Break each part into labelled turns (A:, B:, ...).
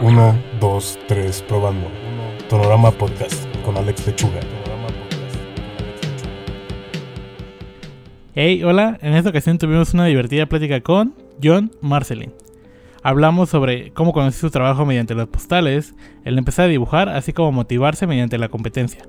A: 1, 2, 3, probando. Tonorama Podcast con Alex Lechuga.
B: Hey, hola, en esta ocasión tuvimos una divertida plática con John Marcelin. Hablamos sobre cómo conocer su trabajo mediante las postales, el empezar a dibujar, así como motivarse mediante la competencia,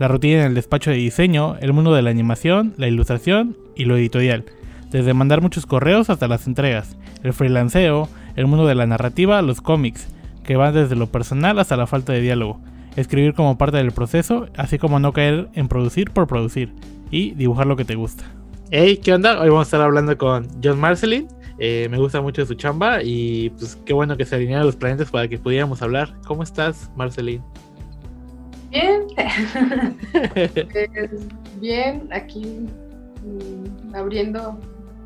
B: la rutina en el despacho de diseño, el mundo de la animación, la ilustración y lo editorial, desde mandar muchos correos hasta las entregas, el freelanceo, el mundo de la narrativa, los cómics, que van desde lo personal hasta la falta de diálogo, escribir como parte del proceso, así como no caer en producir por producir, y dibujar lo que te gusta. Hey, ¿qué onda? Hoy vamos a estar hablando con John Marcelin. Eh, me gusta mucho su chamba y pues qué bueno que se alinearan los planetas para que pudiéramos hablar. ¿Cómo estás, Marcelin?
C: Bien. Pues, bien, aquí mm, abriendo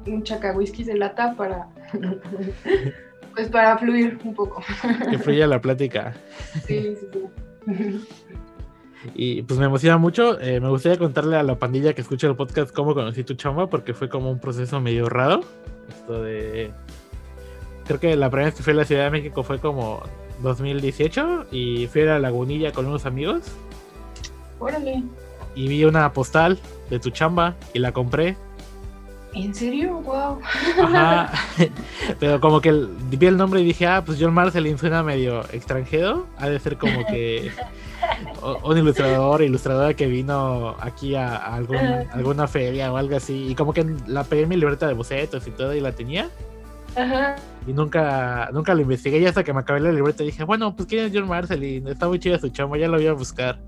C: un whisky de lata para pues para fluir un poco.
B: Que fluya la plática.
C: Sí, sí, sí.
B: Y pues me emociona mucho. Eh, me gustaría contarle a la pandilla que escucha el podcast cómo conocí tu chamba, porque fue como un proceso medio raro. Esto de. Creo que la primera vez que fui a la Ciudad de México fue como 2018 y fui a la Lagunilla con unos amigos.
C: Órale.
B: Y vi una postal de tu chamba y la compré.
C: ¿En serio? Wow.
B: Ajá. Pero como que vi el nombre y dije, ah, pues John Marcelin suena medio extranjero. Ha de ser como que un ilustrador, ilustradora que vino aquí a, algún, alguna feria o algo así. Y como que la pegué en mi libreta de bocetos y todo y la tenía.
C: Ajá.
B: Y nunca, nunca lo investigué. Y hasta que me acabé la libreta dije, bueno, pues quién es John Marcelin. Está muy chido su chamo, ya lo voy a buscar.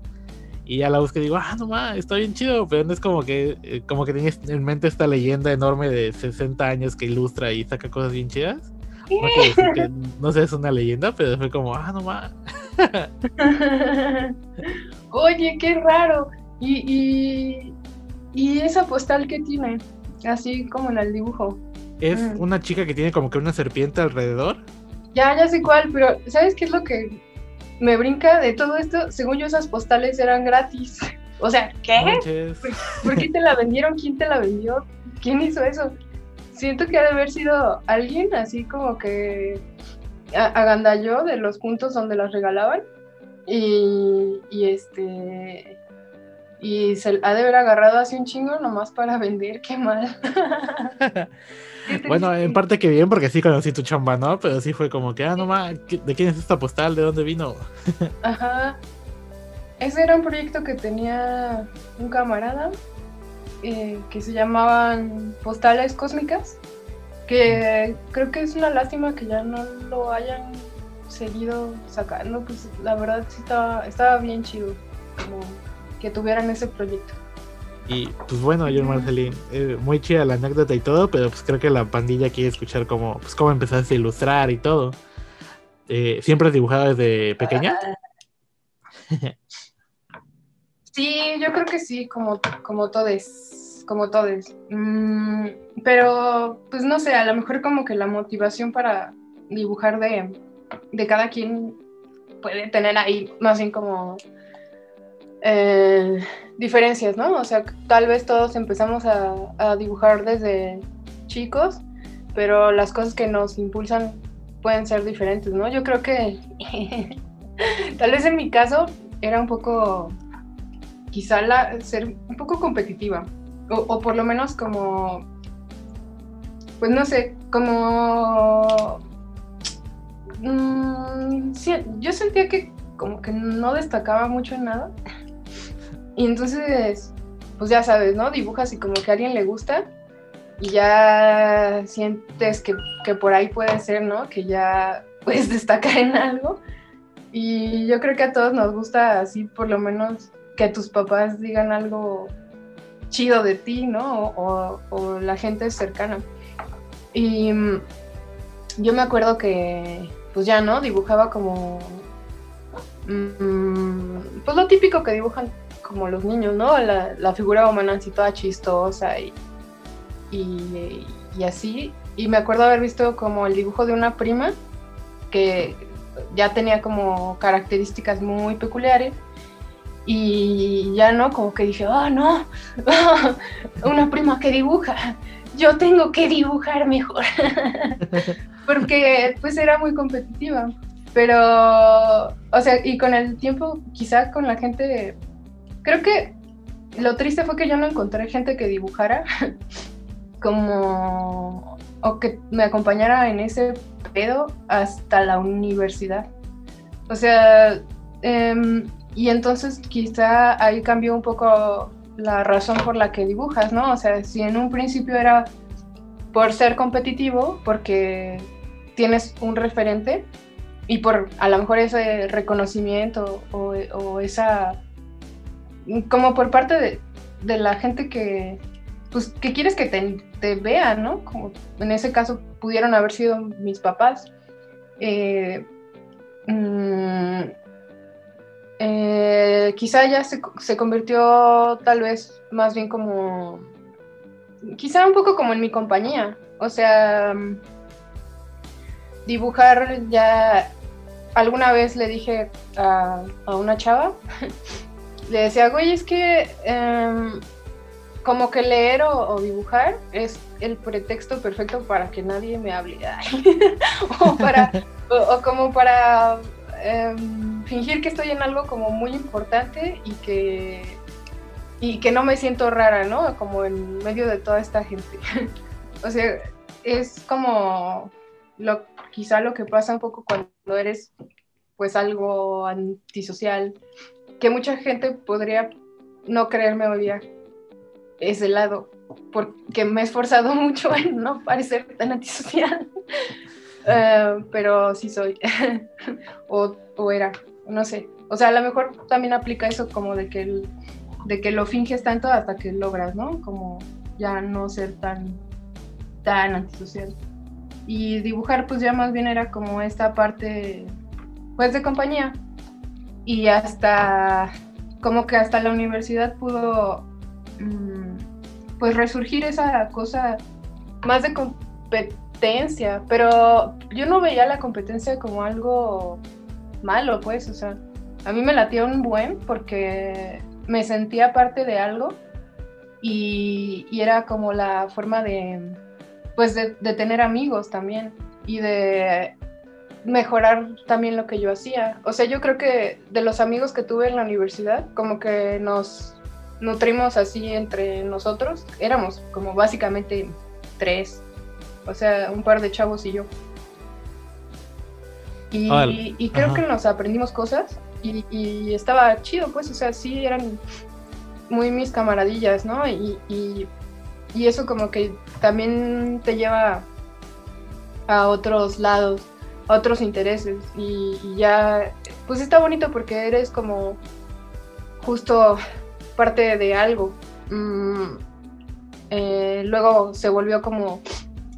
B: Y ya la busqué y digo, ah, no más, está bien chido, pero no es como que, eh, como que tenías en mente esta leyenda enorme de 60 años que ilustra y saca cosas bien chidas. No, que, no sé, es una leyenda, pero fue como, ah, no más.
C: Oye, qué raro. Y, y, esa postal que tiene, así como en el dibujo.
B: Es mm. una chica que tiene como que una serpiente alrededor.
C: Ya, ya sé cuál, pero ¿sabes qué es lo que me brinca de todo esto, según yo esas postales eran gratis. O sea, ¿qué? ¿Por, qué te la vendieron? ¿Quién te la vendió? ¿Quién hizo eso? Siento que ha de haber sido alguien así como que agandalló de los puntos donde las regalaban y, y este y se ha de haber agarrado así un chingo nomás para vender, qué mal.
B: bueno, en parte que bien, porque sí conocí tu chamba, ¿no? Pero sí fue como que, ah, no más, ¿de quién es esta postal? ¿De dónde vino?
C: Ajá. Ese era un proyecto que tenía un camarada eh, que se llamaban Postales Cósmicas, que creo que es una lástima que ya no lo hayan seguido sacando, pues la verdad sí estaba, estaba bien chido como que tuvieran ese proyecto.
B: Y pues bueno, John Marcelín, eh, muy chida la anécdota y todo, pero pues creo que la pandilla quiere escuchar cómo, pues, cómo empezaste a ilustrar y todo. Eh, ¿Siempre has dibujado desde pequeña?
C: sí, yo creo que sí, como, como todos, como todos. Mm, pero, pues no sé, a lo mejor como que la motivación para dibujar de, de cada quien puede tener ahí más bien como eh, diferencias, ¿no? O sea, tal vez todos empezamos a, dibujar desde chicos, pero las cosas que nos impulsan pueden ser diferentes, ¿no? Yo creo que tal vez en mi caso era un poco, quizá la, ser un poco competitiva, o, por lo menos como, pues no sé, como... Mm, yo sentía que como que no destacaba mucho en nada. Y entonces, pues ya sabes, ¿no? Dibujas y como que a alguien le gusta y ya sientes que, por ahí puede ser, ¿no? Que ya puedes destacar en algo. Y yo creo que a todos nos gusta así, por lo menos, que tus papás digan algo chido de ti, ¿no? O, la gente cercana. Y mm, yo me acuerdo que, pues ya, ¿no? Dibujaba como... Mm, pues lo típico que dibujan como los niños, ¿no? La, figura humana así toda chistosa y, y, así. Y me acuerdo haber visto como el dibujo de una prima que ya tenía como características muy peculiares. Y ya no, como que dije, oh no, una prima que dibuja, yo tengo que dibujar mejor. Porque pues era muy competitiva. Pero, o sea, y con el tiempo, quizá con la gente, creo que lo triste fue que yo no encontré gente que dibujara como, o que me acompañara en ese pedo hasta la universidad. O sea, em, y entonces quizá ahí cambió un poco la razón por la que dibujas, ¿no? O sea, si en un principio era por ser competitivo, porque tienes un referente y por a lo mejor ese reconocimiento o, esa como por parte de, la gente que pues que quieres que te, vean, ¿no? Como en ese caso pudieron haber sido mis papás. Eh, mm, eh, quizá ya se, se, convirtió tal vez más bien como, quizá un poco como en mi compañía, o sea, dibujar ya, alguna vez le dije a, una chava, le decía, güey, es que em, como que leer o, dibujar es el pretexto perfecto para que nadie me hable, o, para, o como para Em, fingir que estoy en algo como muy importante y que, y que no me siento rara, ¿no? Como en medio de toda esta gente. o sea, es como lo, quizá lo que pasa un poco cuando eres pues algo antisocial, que mucha gente podría no creerme hoy día ese lado, porque me he esforzado mucho en no parecer tan antisocial. Eh, pero sí soy. o, o, era, no sé. O sea, a lo mejor también aplica eso como de que, de que lo finges tanto hasta que logras, ¿no? Como ya no ser tan, tan antisocial. Y dibujar pues ya más bien era como esta parte pues de compañía. Y hasta, como que hasta la universidad pudo mm, pues resurgir esa cosa más de competencia pero yo no veía la competencia como algo malo, pues, o sea, a mí me latía un buen porque me sentía parte de algo y, era como la forma de, pues, de, tener amigos también y de mejorar también lo que yo hacía. O sea, yo creo que de los amigos que tuve en la universidad, como que nos nutrimos así entre nosotros, éramos como básicamente tres o sea, un par de chavos y yo. Y, creo que nos aprendimos cosas y, estaba chido, pues, o sea, sí eran muy mis camaradillas, ¿no? Y, y, eso como que también te lleva a otros lados, otros intereses y, ya, pues está bonito porque eres como justo parte de algo. Mm, eh, luego se volvió como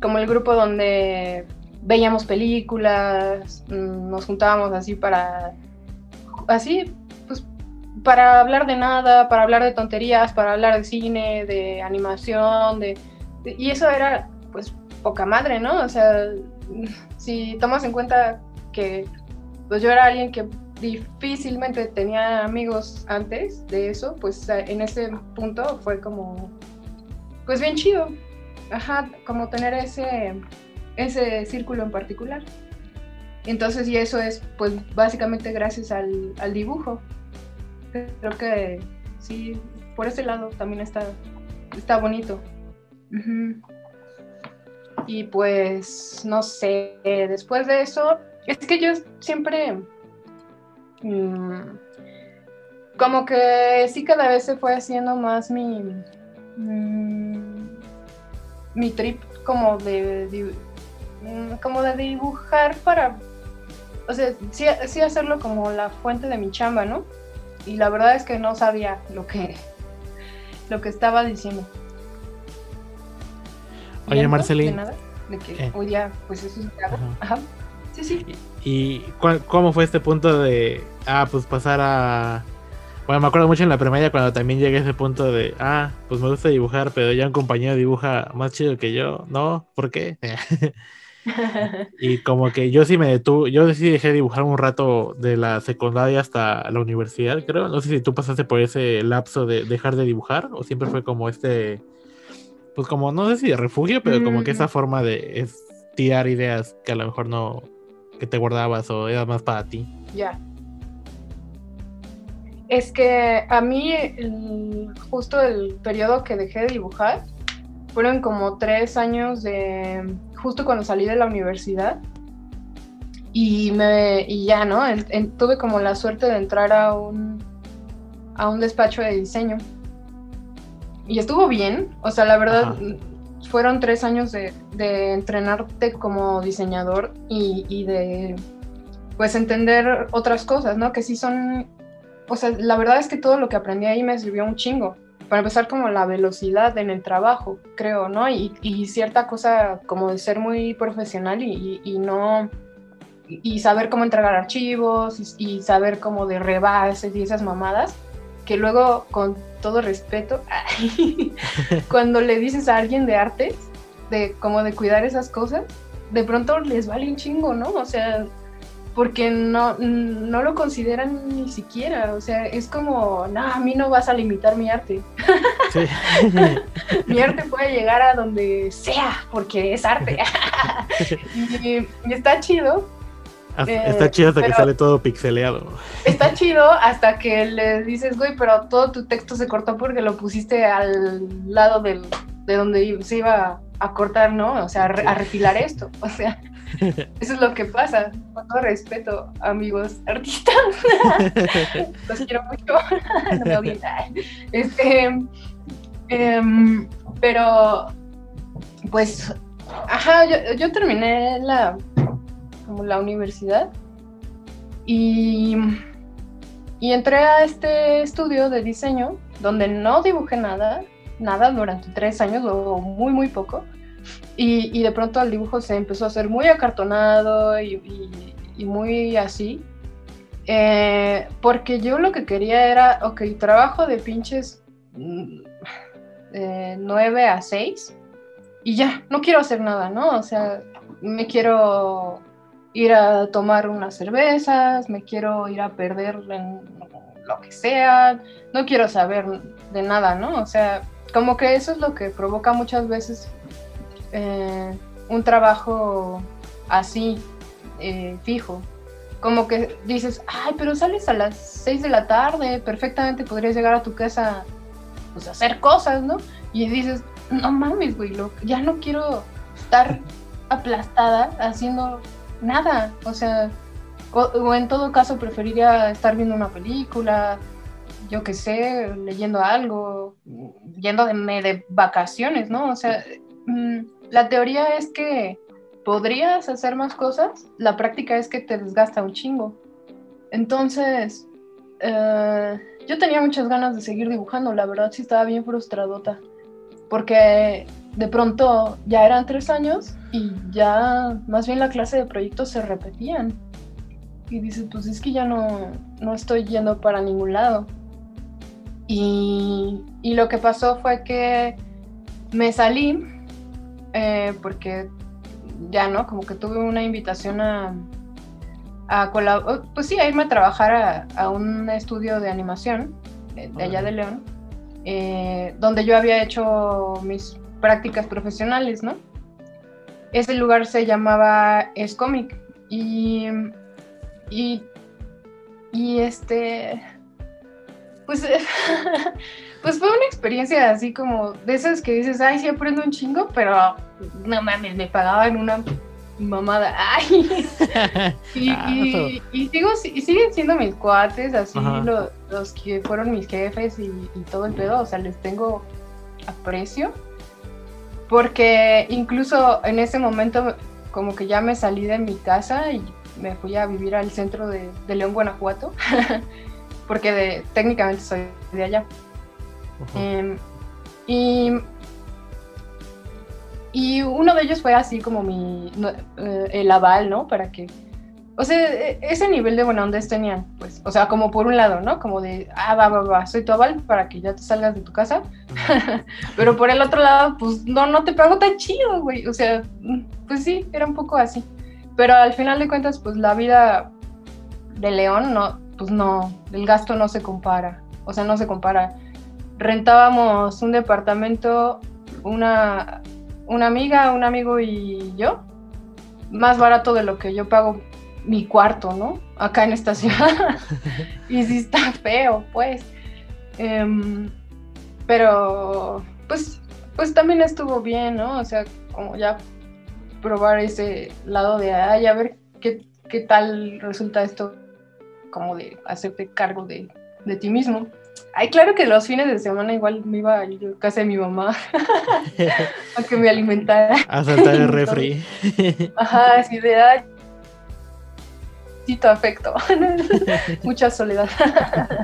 C: como el grupo donde veíamos películas, mm, nos juntábamos así para, así, pues, para hablar de nada, para hablar de tonterías, para hablar de cine, de animación, de, y eso era, pues, poca madre, ¿no? O sea, si tomas en cuenta que, pues, yo era alguien que difícilmente tenía amigos antes de eso, pues, en ese punto fue como, pues, bien chido, ajá, como tener ese, ese círculo en particular. Entonces, y eso es, pues, básicamente gracias al, dibujo. Creo que sí, por ese lado también está, está bonito. Y pues, no sé, después de eso, es que yo siempre, mm, como que sí cada vez se fue haciendo más mi, mm, mi trip como de, mm, como de dibujar para, o sea, sí, hacerlo como la fuente de mi chamba, ¿no? Y la verdad es que no sabía lo que, lo que estaba diciendo.
D: Oye, Marcelín.
C: De que eh. hoy día, pues eso es Ajá. Ajá. Sí, sí.
D: ¿Y, y cómo fue este punto de, ah, pues pasar a bueno, me acuerdo mucho en la primaria cuando también llegué a ese punto de, ah, pues me gusta dibujar, pero ya un compañero dibuja más chido que yo. No, ¿por qué? y como que yo sí me detuve, yo sí dejé de dibujar un rato de la secundaria hasta la universidad, creo. No sé si tú pasaste por ese lapso de dejar de dibujar o siempre fue como este, pues como, no sé si de refugio, pero como que esa mm. forma de tirar ideas que a lo mejor no, que te guardabas o era más para ti?
C: Ya. Es que a mí el- justo el periodo que dejé de dibujar fueron como tres años de justo cuando salí de la universidad y me y ya no En- en- tuve como la suerte de entrar a un a un despacho de diseño y estuvo bien o sea la verdad
D: Ajá.
C: fueron tres años de, de entrenarte como diseñador y, y de pues entender otras cosas, ¿no? Que sí son, o sea, la verdad es que todo lo que aprendí ahí me sirvió un chingo. Para empezar, como la velocidad en el trabajo, creo, ¿no? Y, y cierta cosa como de ser muy profesional y, y- no, y saber cómo entregar archivos y, y saber cómo de rebases y esas mamadas, que luego, con todo respeto, cuando le dices a alguien de artes, de como de cuidar esas cosas, de pronto les vale un chingo, ¿no? O sea, porque no, no lo consideran ni siquiera, o sea, es como, no, a mí no vas a limitar mi arte.
D: Sí.
C: Mi arte puede llegar a donde sea, porque es arte. y, y está chido, Eh,
D: Está chido hasta que sale todo pixeleado.
C: está chido hasta que le dices, güey, pero todo tu texto se cortó porque lo pusiste al lado del, de donde se iba a cortar, ¿no? O sea, a, re- a refilar esto. O sea, eso es lo que pasa. Con todo respeto, amigos artistas. Los quiero mucho. no me odien. Este, em, pero, pues, ajá, yo, yo terminé la, como la universidad y, y entré a este estudio de diseño donde no dibujé nada, nada durante tres años o muy, muy poco. Y, y de pronto el dibujo se empezó a hacer muy acartonado y, y- muy así. Eh, porque yo lo que quería era, ok, trabajo de pinches mm, eh, 9 a 6 y ya, no quiero hacer nada, ¿no? O sea, me quiero ir a tomar unas cervezas, me quiero ir a perder en lo que sea, no quiero saber de nada, ¿no? O sea, como que eso es lo que provoca muchas veces eh, un trabajo así, eh, fijo. Como que dices, ay, pero sales a las 6 de la tarde, perfectamente podrías llegar a tu casa, pues hacer cosas, ¿no? Y dices, no mames, güey, ya no quiero estar aplastada haciendo nada. O sea, o, en todo caso preferiría estar viendo una película, yo qué sé, leyendo algo, yendo de, vacaciones, ¿no? O sea, mm, la teoría es que podrías hacer más cosas, la práctica es que te desgasta un chingo. Entonces, eh, yo tenía muchas ganas de seguir dibujando, la verdad sí estaba bien frustradota, porque de pronto ya eran tres años y ya más bien la clase de proyectos se repetían. Y dices, pues es que ya no, no estoy yendo para ningún lado. Y, y lo que pasó fue que me salí eh, porque ya no, como que tuve una invitación a, a colaborar, pues sí, a irme a trabajar a, a un estudio de animación eh, de allá de León, eh, donde yo había hecho mis prácticas profesionales, ¿no? Ese lugar se llamaba Escomic y, y, y este, pues, pues fue una experiencia así como de esas que dices, ay, sí aprendo un chingo, pero no mames, me pagaban una mamada. Ay. y,
D: Ah,
C: y- y sigo, y siguen siendo mis cuates, así los que fueron mis jefes y, y todo el pedo, o sea, les tengo aprecio. Porque incluso en ese momento como que ya me salí de mi casa y me fui a vivir al centro de, de León, Guanajuato, porque de, técnicamente soy de allá. Em, y, y uno de ellos fue así como mi, no, eh, el aval, ¿no? Para que, o sea, e- ese nivel de buena onda tenían, pues, o sea, como por un lado, ¿no? Como de, ah, va, va, va, soy tu aval para que ya te salgas de tu casa, pero por el otro lado, pues, no, no te pago tan chido, güey, o sea, pues sí, era un poco así, pero al final de cuentas, pues, la vida de León, no, pues no, el gasto no se compara, o sea, no se compara. Rentábamos un departamento, una, una amiga, un amigo y yo, más barato de lo que yo pago mi cuarto, ¿no? Acá en esta ciudad. y sí está feo, pues. Em, pero, pues, pues también estuvo bien, ¿no? O sea, como ya probar ese lado de, ay, a ver qué, qué tal resulta esto, como de hacerte cargo de, de ti mismo. Ay, claro que los fines de semana igual me iba a casa de mi mamá a que me alimentara.
D: A saltar el refri.
C: Ajá, así de, ay, afecto. Mucha soledad.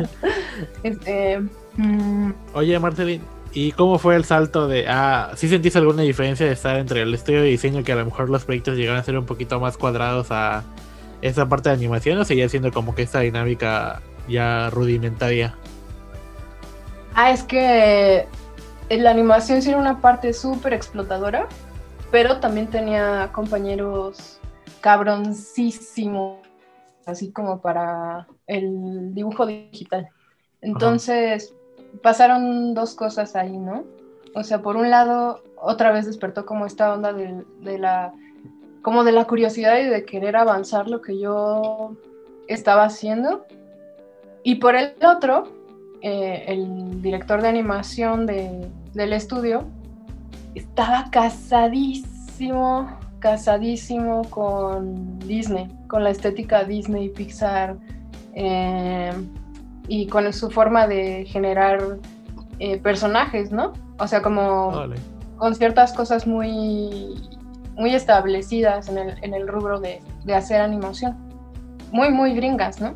C: este,
D: mm. Oye, Marcelín, ¿y cómo fue el salto de... Ah, ¿sí sentís alguna diferencia de estar entre el estudio de diseño que a lo mejor los proyectos llegaron a ser un poquito más cuadrados a esa parte de animación o seguía siendo como que esta dinámica ya rudimentaria?
C: Ah, es que la animación sí era una parte súper explotadora, pero también tenía compañeros cabroncísimos, así como para el dibujo digital. Entonces, pasaron dos cosas ahí, ¿no? O sea, por un lado, otra vez despertó como esta onda de, de la como de la curiosidad y de querer avanzar lo que yo estaba haciendo. Y por el otro, eh, el director de animación del estudio estaba casadísimo, casadísimo con Disney, con la estética Disney, Pixar eh, y con su forma de generar eh, personajes, ¿no? O sea, como con ciertas cosas muy, muy establecidas en el, en el rubro de, de hacer animación. Muy, muy gringas, ¿no?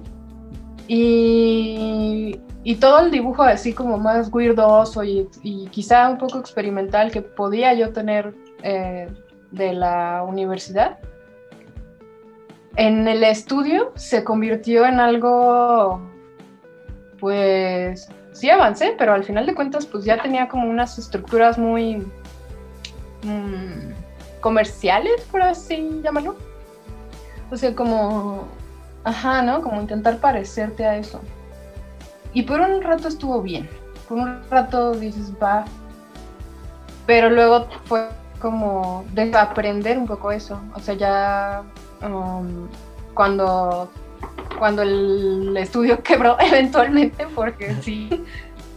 C: Y, y todo el dibujo así como más weirdoso y, y, quizá un poco experimental que podía yo tener eh, de la universidad, en el estudio se convirtió en algo, pues sí avancé, pero al final de cuentas pues ya tenía como unas estructuras muy mm, comerciales, por así llamarlo. O sea, como Ajá, ¿no? Como intentar parecerte a eso. Y por un rato estuvo bien. Por un rato dices, va. Pero luego fue como desaprender un poco eso. O sea, ya um, cuando, cuando el estudio quebró eventualmente, porque sí,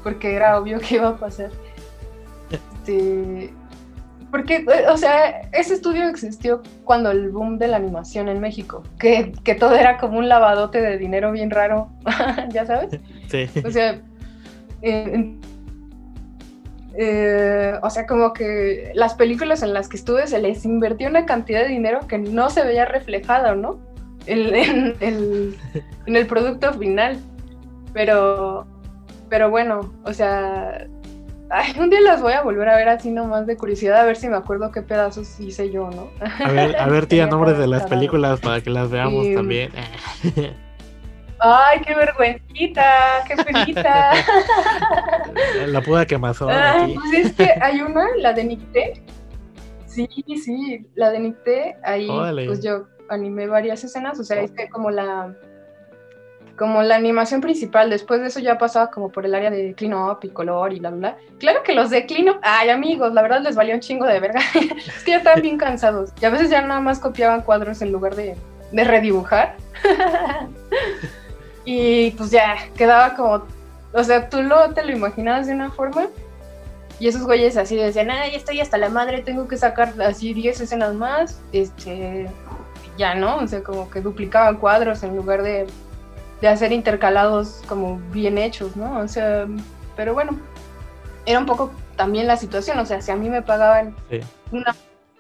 C: porque era obvio que iba a pasar. Este, porque, eh, o sea, ese estudio existió cuando el boom de la animación en México, que, que todo era como un lavadote de dinero bien raro, ¿ya sabes?
D: Sí.
C: O sea, eh, eh, o sea, como que las películas en las que estuve se les invirtió una cantidad de dinero que no se veía reflejada, ¿no? En, en el producto final. Pero, pero bueno, o sea, Ay, un día las voy a volver a ver así nomás de curiosidad, a ver si me acuerdo qué pedazos hice yo, ¿no?
D: A ver, a ver tía, nombres de las películas para que las veamos también.
C: Ay, qué vergüencita, qué penita.
D: La puda que más
C: Ay, Pues es que hay una, la de Nicté. Sí, sí, la de Nicté, ahí pues yo animé varias escenas, o sea, es que como la como la animación principal. Después de eso ya pasaba como por el área de clean up y color y bla, bla, bla. Claro que los de clean up, ay amigos, la verdad les valía un chingo de verga. es que ya estaban bien cansados. Y a veces ya nada más copiaban cuadros en lugar de, de redibujar. y pues ya quedaba como, o sea, tú lo, te lo imaginabas de una forma. Y esos güeyes así decían, ay, estoy hasta la madre, tengo que sacar así 10 escenas más. Este, ya, ¿no? O sea, como que duplicaban cuadros en lugar de de hacer intercalados como bien hechos, ¿no? O sea, pero bueno, era un poco también la situación, o sea, si a mí me pagaban una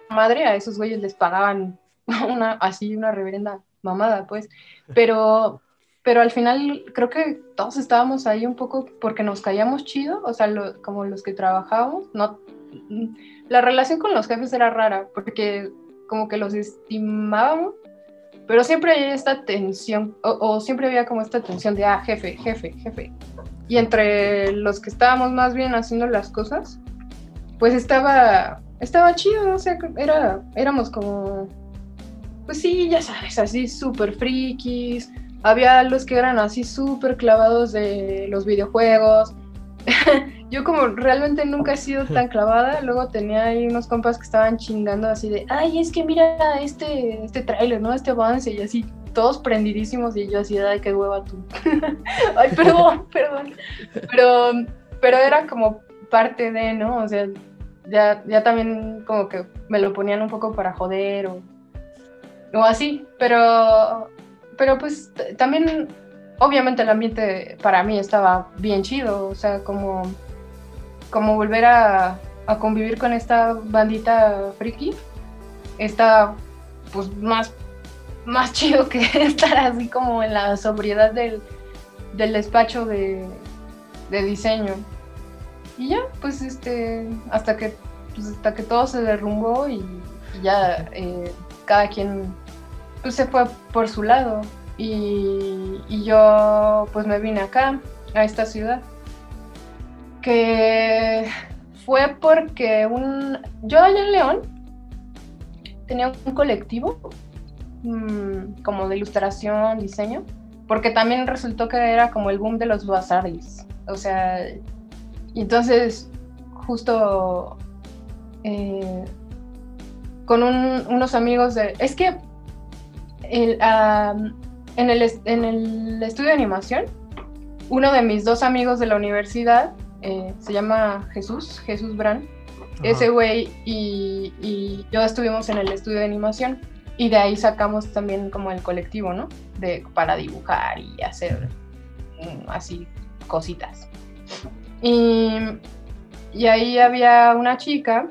C: madre, a esos güeyes les pagaban una así una reverenda mamada, pues, pero pero al final creo que todos estábamos ahí un poco porque nos caíamos chido, o sea, como los que trabajábamos, no la relación con los jefes era rara porque como que los estimábamos pero siempre hay esta tensión, o, siempre había como esta tensión de, ah, jefe, jefe, jefe. Y entre los que estábamos más bien haciendo las cosas, pues estaba, estaba chido, o sea, era, éramos como, pues sí, ya sabes, así súper frikis. Había los que eran así súper clavados de los videojuegos. yo como realmente nunca he sido tan clavada, luego tenía ahí unos compas que estaban chingando así de, ay, es que mira este, este tráiler, ¿no? Este avance y así, todos prendidísimos y yo así, ay, qué hueva tú. ay, perdón, perdón. Pero, pero era como parte de, ¿no? O sea, ya, ya también como que me lo ponían un poco para joder o, o así, pero, pero pues también, obviamente el ambiente para mí estaba bien chido, o sea, como, como volver a, convivir con esta bandita friki, está pues más, más chido que estar así como en la sobriedad del, del despacho de, de diseño. Y ya, pues este, hasta que, pues, hasta que todo se derrumbó y, ya eh, cada quien se fue por su lado. Y, yo pues me vine acá, a esta ciudad. Que fue porque un, yo allá en León tenía un colectivo mmm, como de ilustración, diseño, porque también resultó que era como el boom de los bazares. O sea, entonces, justo eh, con unos amigos de... Es que en, el, en el estudio de animación, uno de mis dos amigos de la universidad eh, se llama Jesús, Jesús Brand. Ese güey y, y, yo estuvimos en el estudio de animación y de ahí sacamos también como el colectivo, ¿no? De, para dibujar y hacer mm, así cositas. Y, y ahí había una chica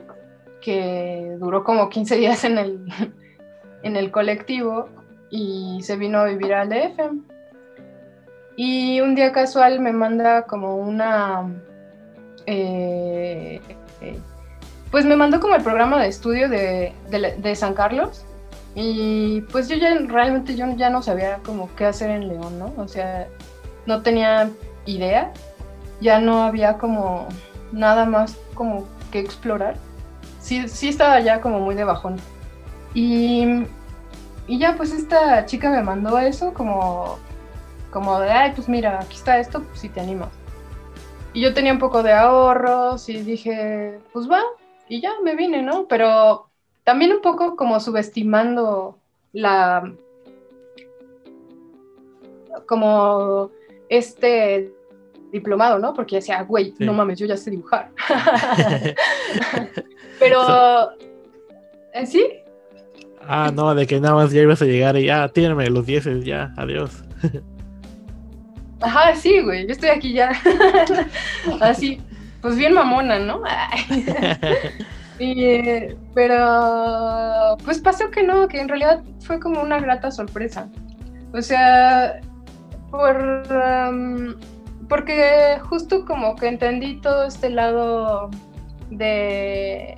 C: que duró como 15 días en el, en el colectivo y se vino a vivir al DF. Y un día casual me manda como una... Eh, eh, pues me mandó como el programa de estudio de, de, de, San Carlos y pues yo ya realmente yo ya no sabía como qué hacer en León, ¿no? O sea, no tenía idea ya no había como nada más como que explorar. Sí, sí estaba ya como muy de bajón. Y, y ya pues esta chica me mandó eso como, como de, ay, pues mira, aquí está esto, pues si te animas. Y yo tenía un poco de ahorros y dije, pues va, y ya me vine, ¿no? Pero también un poco como subestimando la, como este diplomado, ¿no? Porque decía, güey, no mames, yo ya sé dibujar. Pero, ¿en ¿eh, sí?
D: Ah, no, de que nada más ya ibas a llegar y ya, tírame los dieces, ya, adiós.
C: Ajá, sí, güey, yo estoy aquí ya. Así, pues bien mamona, ¿no? y, pero, pues pasó que no, que en realidad fue como una grata sorpresa. O sea, por... Um, porque justo como que entendí todo este lado de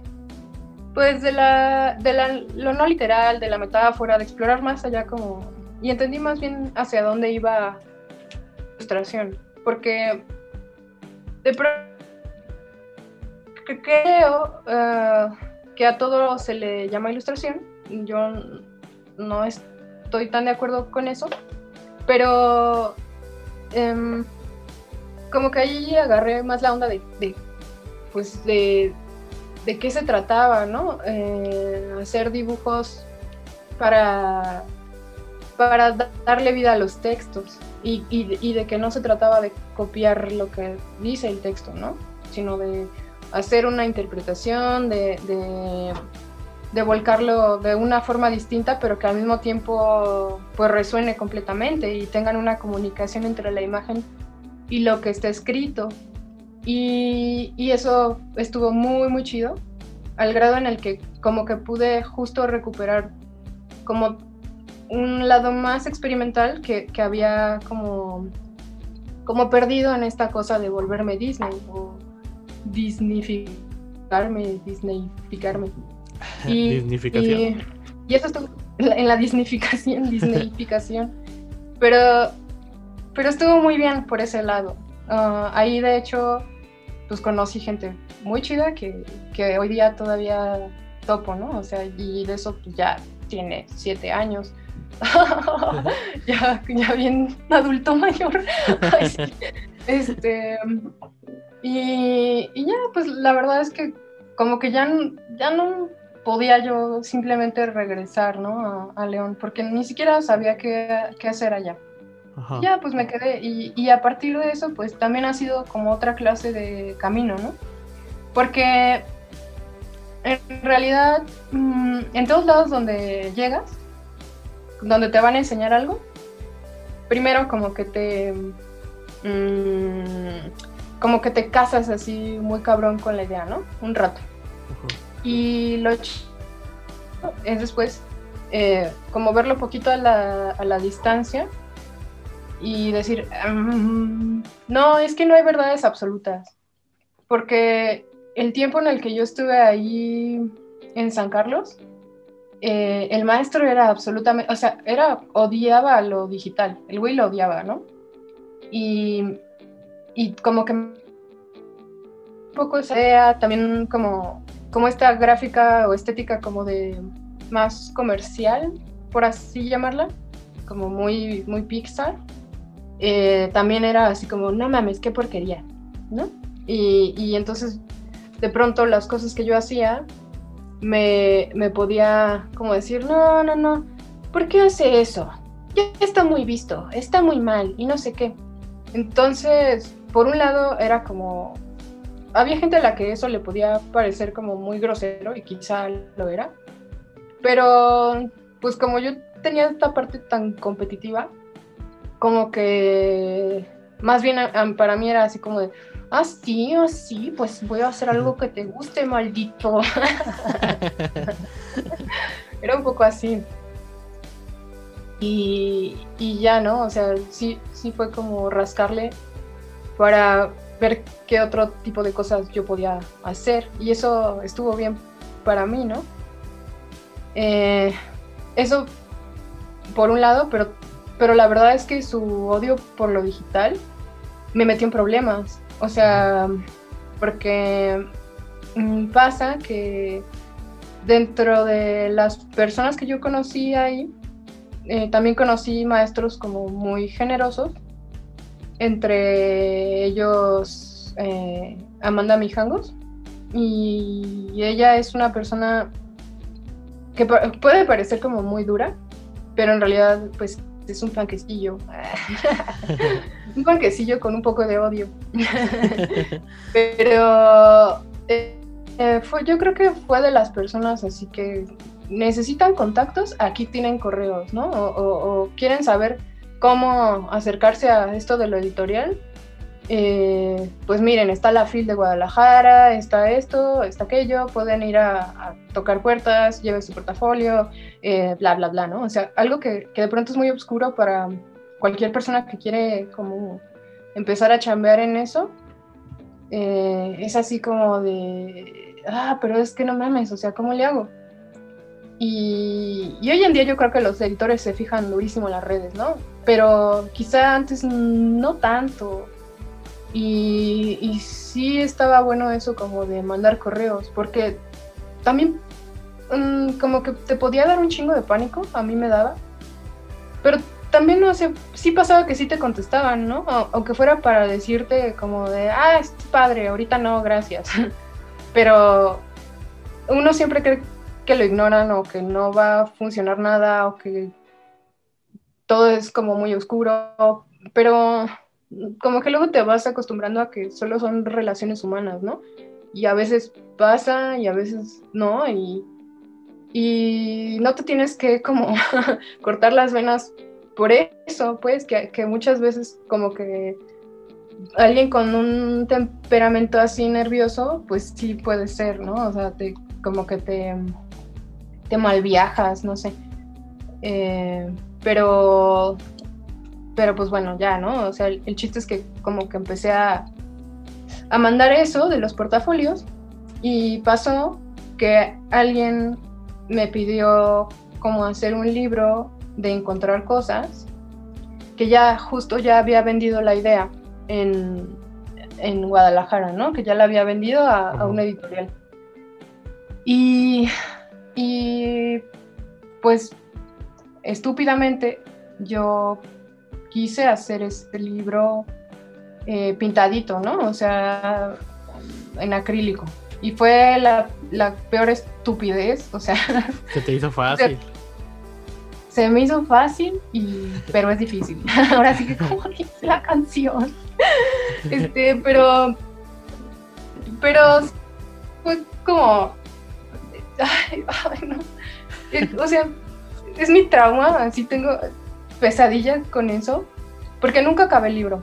C: pues de la de la, lo no literal, de la metáfora, de explorar más allá como y entendí más bien hacia dónde iba la ilustración, porque de pronto creo uh, que a todo se le llama ilustración, yo no estoy tan de acuerdo con eso, pero um, como que ahí agarré más la onda de, pues de, de, qué se trataba, ¿no? Eh, hacer dibujos para, para darle vida a los textos y, y, de que no se trataba de copiar lo que dice el texto, ¿no? Sino de hacer una interpretación, de, de, de volcarlo de una forma distinta, pero que al mismo tiempo pues resuene completamente y tengan una comunicación entre la imagen y lo que está escrito. Y, y, eso estuvo muy, muy chido, al grado en el que como que pude justo recuperar como un lado más experimental que, que había como, como perdido en esta cosa de volverme Disney o Disneyficarme, Disneyficarme. Y, y, y, eso estuvo en la Disneyficación, Disneyficación. Pero pero estuvo muy bien por ese lado. Uh, ahí de hecho, pues conocí gente muy chida que, que, hoy día todavía topo, ¿no? O sea, y de eso pues, ya tiene siete años. ya, bien adulto mayor. Este, y, y, ya, pues la verdad es que como que ya, ya no, podía yo simplemente regresar, ¿no? A, León, porque ni siquiera sabía qué, qué hacer allá. Ya, pues me quedé. Y, y, a partir de eso, pues también ha sido como otra clase de camino, ¿no? Porque en realidad, mm, en todos lados donde llegas, donde te van a enseñar algo, primero como que te... Mm, como que te casas así muy cabrón con la idea, ¿no? Un rato. Y lo es después eh, como verlo poquito a la, a la distancia y decir, mm, no, es que no hay verdades absolutas. Porque el tiempo en el que yo estuve ahí en San Carlos, eh, el maestro era absolutamente, o sea, era, odiaba lo digital, el güey lo odiaba, ¿no? Y, y como que un poco sea también como, como esta gráfica o estética como de más comercial, por así llamarla, como muy, muy Pixar. Eh, también era así como, no mames, qué porquería, ¿no? Y, y entonces, de pronto, las cosas que yo hacía me, me podía como decir, no, no, no, ¿por qué hace eso? Ya está muy visto, está muy mal y no sé qué. Entonces, por un lado era como, había gente a la que eso le podía parecer como muy grosero y quizá lo era, pero pues como yo tenía esta parte tan competitiva, como que más bien para mí era así como de, ah, sí, ah, sí, pues voy a hacer algo que te guste, maldito. Era un poco así. Y, y, ya, ¿no? O sea, sí, sí fue como rascarle para ver qué otro tipo de cosas yo podía hacer. Y eso estuvo bien para mí, ¿no? Eh, eso por un lado, pero, pero la verdad es que su odio por lo digital me metió en problemas. O sea, porque mm, pasa que dentro de las personas que yo conocí ahí, eh, también conocí maestros como muy generosos, entre ellos eh, Amanda Mijangos, y ella es una persona que puede parecer como muy dura, pero en realidad pues es un panquecillo. un panquecillo con un poco de odio. Pero eh, eh, fue, yo creo que fue de las personas así que necesitan contactos, aquí tienen correos, ¿no? O, quieren saber cómo acercarse a esto de lo editorial. Eh, pues miren, está la FIL de Guadalajara, está esto, está aquello, pueden ir a, tocar puertas, lleven su portafolio, bla, bla, bla, ¿no? O sea, algo que, que de pronto es muy oscuro para, cualquier persona que quiere como empezar a chambear en eso, eh, es así como de, ah, pero es que no mames, o sea, ¿cómo le hago? Y, hoy en día yo creo que los editores se fijan durísimo en las redes, ¿no? Pero quizá antes no tanto. Y, y sí estaba bueno eso como de mandar correos, porque también mm, como que te podía dar un chingo de pánico, a mí me daba, pero también, no sé, sí pasaba que sí te contestaban, ¿no? O, que fuera para decirte como de, ah, es padre, ahorita no, gracias. Pero uno siempre cree que lo ignoran o que no va a funcionar nada o que todo es como muy oscuro, pero como que luego te vas acostumbrando a que solo son relaciones humanas, ¿no? Y a veces pasa y a veces no, y, y no te tienes que como cortar las venas por eso, pues, que, muchas veces como que alguien con un temperamento así nervioso, pues sí puede ser, ¿no? O sea, te, como que te, te malviajas, no sé. Eh, pero, pero pues bueno, ya, ¿no? O sea, el, chiste es que como que empecé a, a mandar eso de los portafolios y pasó que alguien me pidió como hacer un libro de encontrar cosas, que ya justo ya había vendido la idea en, en Guadalajara, ¿no? Que ya la había vendido a, a una editorial. Y, y pues estúpidamente yo quise hacer este libro eh, pintadito, ¿no? O sea, en acrílico. Y fue la, la peor estupidez, o sea...
D: Se te hizo fácil.
C: Se me hizo fácil, y, pero es difícil. Ahora sí que como dice la canción. Este, pero... Pero fue como... Ay, ay, no. O sea, es mi trauma, así tengo pesadillas con eso, porque nunca acabé el libro.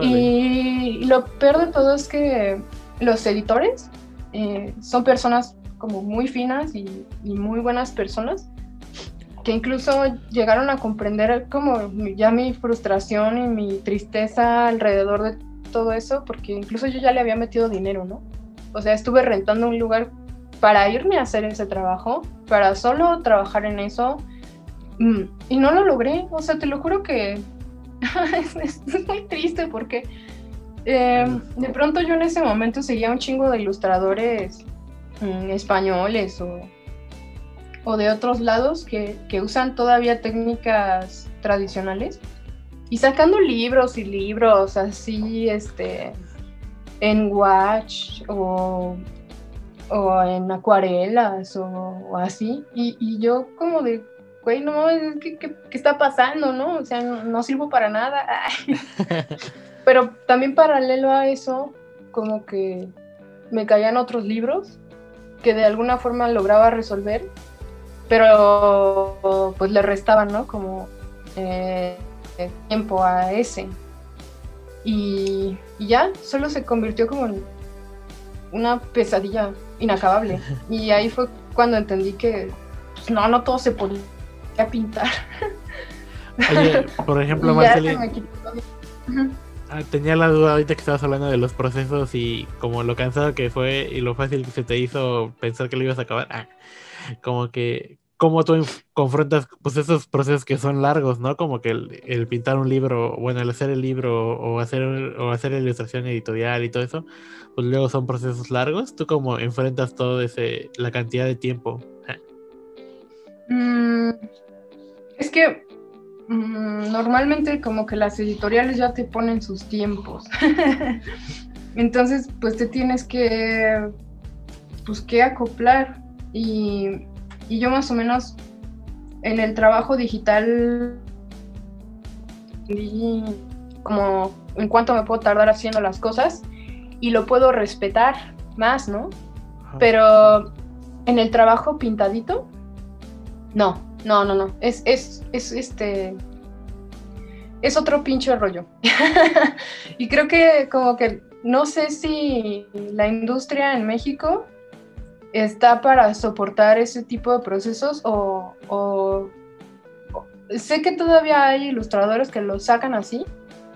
C: Y lo peor de todo es que los editores eh, son personas como muy finas y, y muy buenas personas que incluso llegaron a comprender como ya mi frustración y mi tristeza alrededor de todo eso, porque incluso yo ya le había metido dinero, ¿no? O sea, estuve rentando un lugar para irme a hacer ese trabajo, para solo trabajar en eso, y no lo logré. O sea, te lo juro que es, muy triste porque eh, de pronto yo en ese momento seguía un chingo de ilustradores mm, españoles o, o de otros lados que, que usan todavía técnicas tradicionales y sacando libros y libros así, este, en watch o, o en acuarelas o, o así. Y, y yo como de, güey, no mames, ¿qué, está pasando, no? O sea, no, no sirvo para nada. Pero también paralelo a eso, como que me caían otros libros que de alguna forma lograba resolver, pero pues le restaban, ¿no? Como eh, tiempo a ese. Y, y ya, solo se convirtió como en una pesadilla inacabable. Y ahí fue cuando entendí que pues, no, no todo se podía pintar.
D: Oye, por ejemplo.
C: Ujú.
D: ah, tenía la duda ahorita que estabas hablando de los procesos y como lo cansado que fue y lo fácil que se te hizo pensar que lo ibas a acabar. Ah, como que, cómo tú confrontas pues esos procesos que son largos, ¿no? Como que el, el pintar un libro, bueno, el hacer el libro o hacer, o hacer ilustración editorial y todo eso, pues luego son procesos largos. ¿Tú cómo enfrentas todo ese, la cantidad de tiempo? Ah,
C: Mm, es que mm, normalmente como que las editoriales ya te ponen sus tiempos. Entonces, pues te tienes que, pues, que acoplar. Y, y yo más o menos en el trabajo digital como en cuánto me puedo tardar haciendo las cosas y lo puedo respetar más, ¿no?
D: ajá.
C: Pero en el trabajo pintadito, no, no, no, no. Es, es, es este. Es otro pinche rollo. y creo que como que no sé si la industria en México está para soportar ese tipo de procesos o, sé que todavía hay ilustradores que lo sacan así,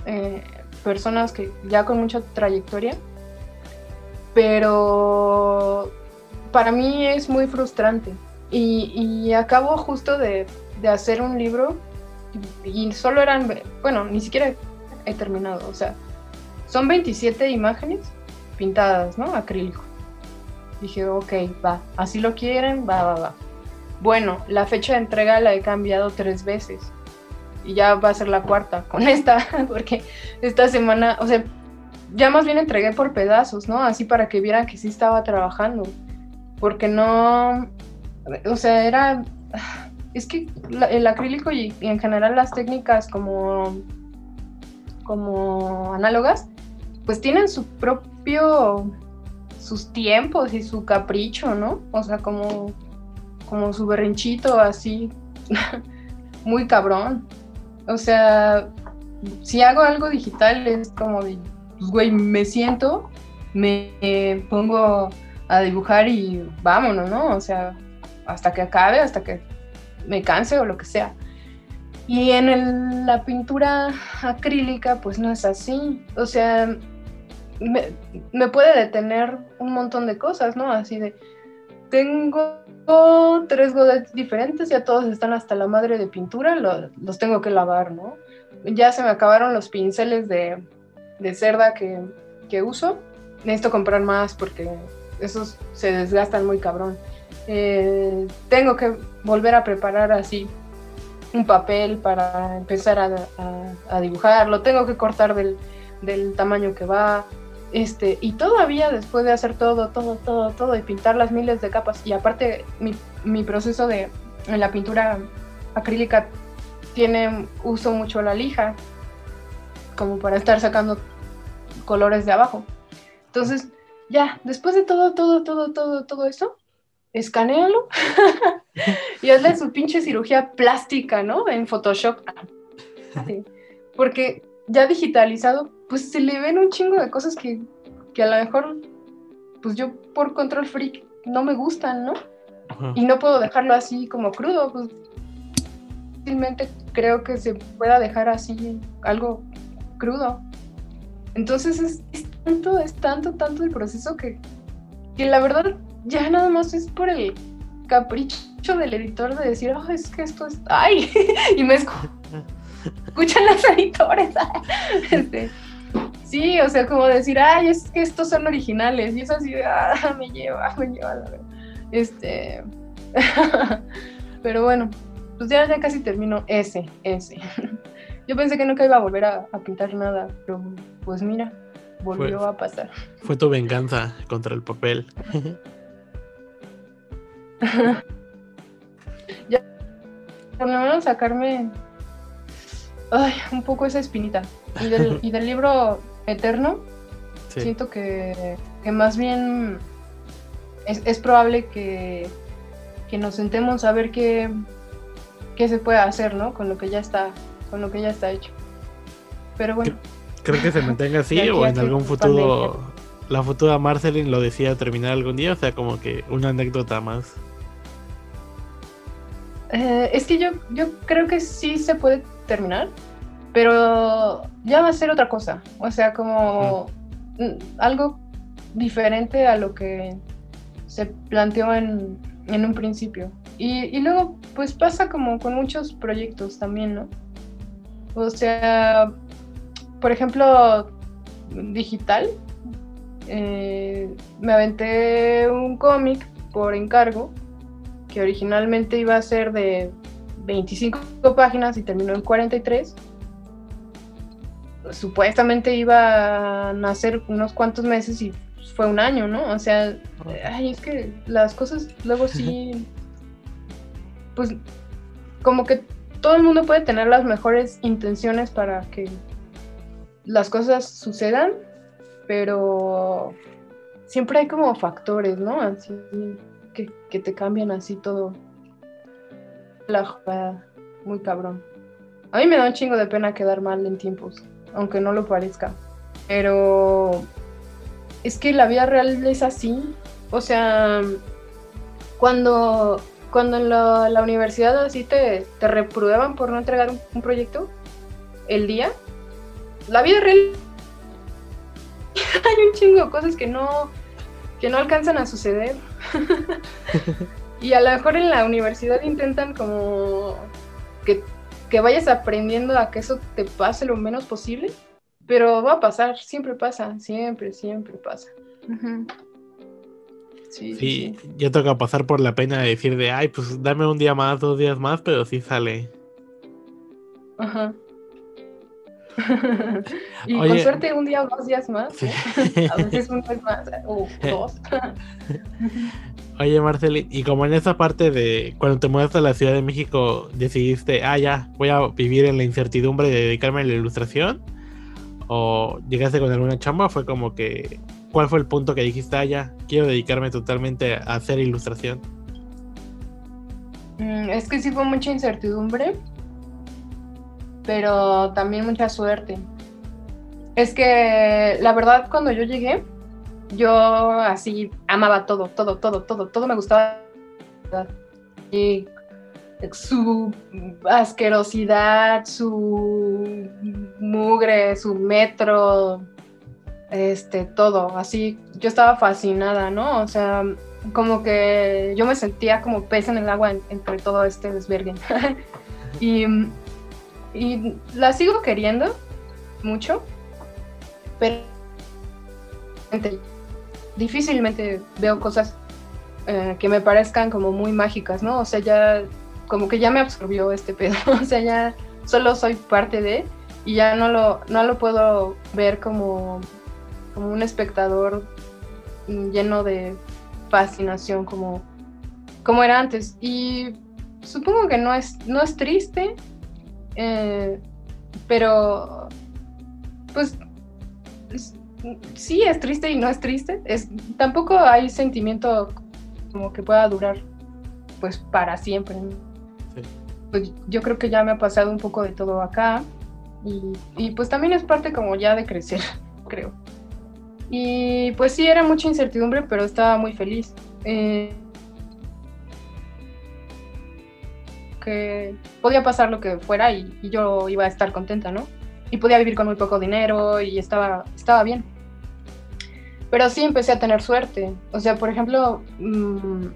C: eh, personas que ya con mucha trayectoria, pero para mí es muy frustrante. Y, acabo justo de, de hacer un libro y solo eran, bueno, ni siquiera he terminado, o sea, son 27 imágenes pintadas, ¿no? Acrílico. Dije, ok, va, así lo quieren, va, va, va. Bueno, la fecha de entrega la he cambiado tres veces y ya va a ser la cuarta con esta, porque esta semana, o sea, ya más bien entregué por pedazos, ¿no? Así para que vieran que sí estaba trabajando, porque no, o sea, era, es que el acrílico y, en general las técnicas como, como análogas, pues tienen su propio, sus tiempos y su capricho, ¿no? O sea, como, como su berrinchito así, muy cabrón. O sea, si hago algo digital es como de, pues, güey, me siento, me pongo a dibujar y vámonos, ¿no? O sea, hasta que acabe, hasta que me canse o lo que sea. Y en la pintura acrílica, pues no es así. O sea, me, me puede detener un montón de cosas, ¿no? Así de, tengo tres godets diferentes, ya todos están hasta la madre de pintura, lo- los tengo que lavar, ¿no? Ya se me acabaron los pinceles de, de cerda que, que uso. Necesito comprar más porque esos se desgastan muy cabrón. Eh, tengo que volver a preparar así un papel para empezar a, a- a dibujarlo. Tengo que cortar del, del tamaño que va. Este, y todavía después de hacer todo, todo, todo, todo y pintar las miles de capas, y aparte mi, mi proceso de en la pintura acrílica tiene uso mucho la lija, como para estar sacando colores de abajo. Entonces, ya, después de todo, todo, todo, todo, todo eso, escanealo y hazle su pinche cirugía plástica, ¿no? En Photoshop. Sí. Porque ya digitalizado, pues se le ven un chingo de cosas que, que a lo mejor, pues yo por control freak no me gustan, ¿no?
B: Ajá.
C: Y no puedo dejarlo así como crudo, pues fácilmente creo que se pueda dejar así algo crudo. Entonces es, es tanto, es tanto, tanto el proceso que, que la verdad ya nada más es por el capricho del editor de decir, oh, es que esto es, ay, y me escu- escuchan los editores. Este, sí, o sea, como decir, ay, es que estos son originales, y es así, de, ah, me lleva, me lleva la verdad. Este, pero bueno, pues ya, ya casi termino ese, ese. Yo pensé que nunca iba a volver a, a pintar nada, pero pues mira, volvió
B: Fue-
C: a pasar.
B: Fue tu venganza contra el papel.
C: Por lo menos sacarme ay, un poco esa espinita. Y del, y del libro Eterno,
B: Sí.
C: siento que, que más bien es, es probable que, que nos sentemos a ver qué, qué se puede hacer, ¿no? Con lo que ya está, con lo que ya está hecho. Pero bueno,
B: ¿Creo que se mantenga así o en algún
C: pandemia.
B: futuro la futura Marceline lo decía terminar algún día? O sea, como que una anécdota más.
C: Eh, es que yo, yo creo que sí se puede terminar, pero ya va a ser otra cosa. O sea, como mm, algo diferente a lo que se planteó en, en un principio. Y, y luego, pues pasa como con muchos proyectos también, ¿no? O sea, por ejemplo, digital, eh, me aventé un cómic por encargo que originalmente iba a ser de 25 páginas y terminó en 43. Supuestamente iba a nacer unos cuantos meses y fue un año, ¿no? O sea, ay, es que las cosas luego sí, pues como que todo el mundo puede tener las mejores intenciones para que las cosas sucedan, pero siempre hay como factores, ¿no? Así que, te cambian así todo. La jugada, muy cabrón. A mí me da un chingo de pena quedar mal en tiempos, aunque no lo parezca. Pero es que la vida real es así. O sea, cuando, cuando en la, universidad así te, te por no entregar un, un proyecto el día, la vida real hay un chingo de cosas que no, que no alcanzan a suceder. y a lo mejor en la universidad intentan como que, que vayas aprendiendo a que eso te pase lo menos posible, pero va a pasar, siempre pasa, siempre, siempre pasa. Sí, Sí,
B: sí. ya toca pasar por la pena de decir de, ay, pues dame un día más, dos días más, pero sí sale.
C: Ajá. y
B: Oye.
C: con suerte un día o dos días más.
B: Sí.
C: ¿eh? A veces un mes más. O dos.
B: Oye, Marceli, y como en esa parte de cuando te mudaste a la Ciudad de México, decidiste, ah, ya, voy a vivir en la incertidumbre de dedicarme a la ilustración, o llegaste con alguna chamba, fue como que, ¿cuál fue el punto que dijiste, ah, ya, quiero dedicarme totalmente a hacer ilustración?
C: Mm, Es que sí fue mucha incertidumbre, pero también mucha suerte. Es que la verdad cuando yo llegué, yo así amaba todo, todo, todo, todo, todo me gustaba. Y su asquerosidad, su mugre, su metro, este, todo, así, yo estaba fascinada, ¿no? O sea, como que yo me sentía como pez en el agua en- entre todo este desvergue. y, y la sigo queriendo mucho, pero difícilmente veo cosas eh, que me parezcan como muy mágicas, ¿no? O sea, ya como que ya me absorbió este pedo, o sea, ya solo soy parte de y ya no lo, no lo puedo ver como como un espectador lleno de fascinación como, como era antes. Y supongo que no es, no es triste, eh, pero pues sí es triste y no es triste. Es, tampoco hay sentimiento como que pueda durar pues para siempre. Pues yo creo que ya me ha pasado un poco de todo acá y, pues también es parte como ya de crecer, creo. Y pues sí, era mucha incertidumbre, pero estaba muy feliz. Eh, que podía pasar lo que fuera y, yo iba a estar contenta, ¿no? Y podía vivir con muy poco dinero y estaba, estaba bien. Pero sí empecé a tener suerte. O sea, por ejemplo, mm,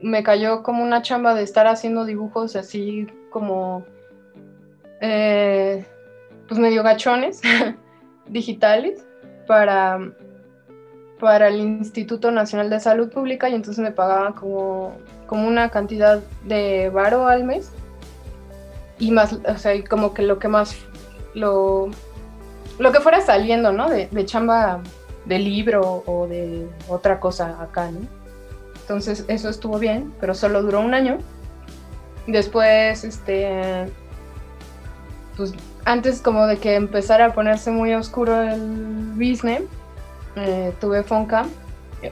C: me cayó como una chamba de estar haciendo dibujos así como, eh, pues medio gachones, digitales, para, para el Instituto Nacional de Salud Pública y entonces me pagaban como, como una cantidad de varo al mes. Y más, o sea, como que lo que más, lo, lo que fuera saliendo, ¿no? De, de chamba de libro o de otra cosa acá, ¿no? Entonces eso estuvo bien, pero solo duró un año. Después, este, pues antes como de que empezara a ponerse muy oscuro el business, eh, tuve Fonca,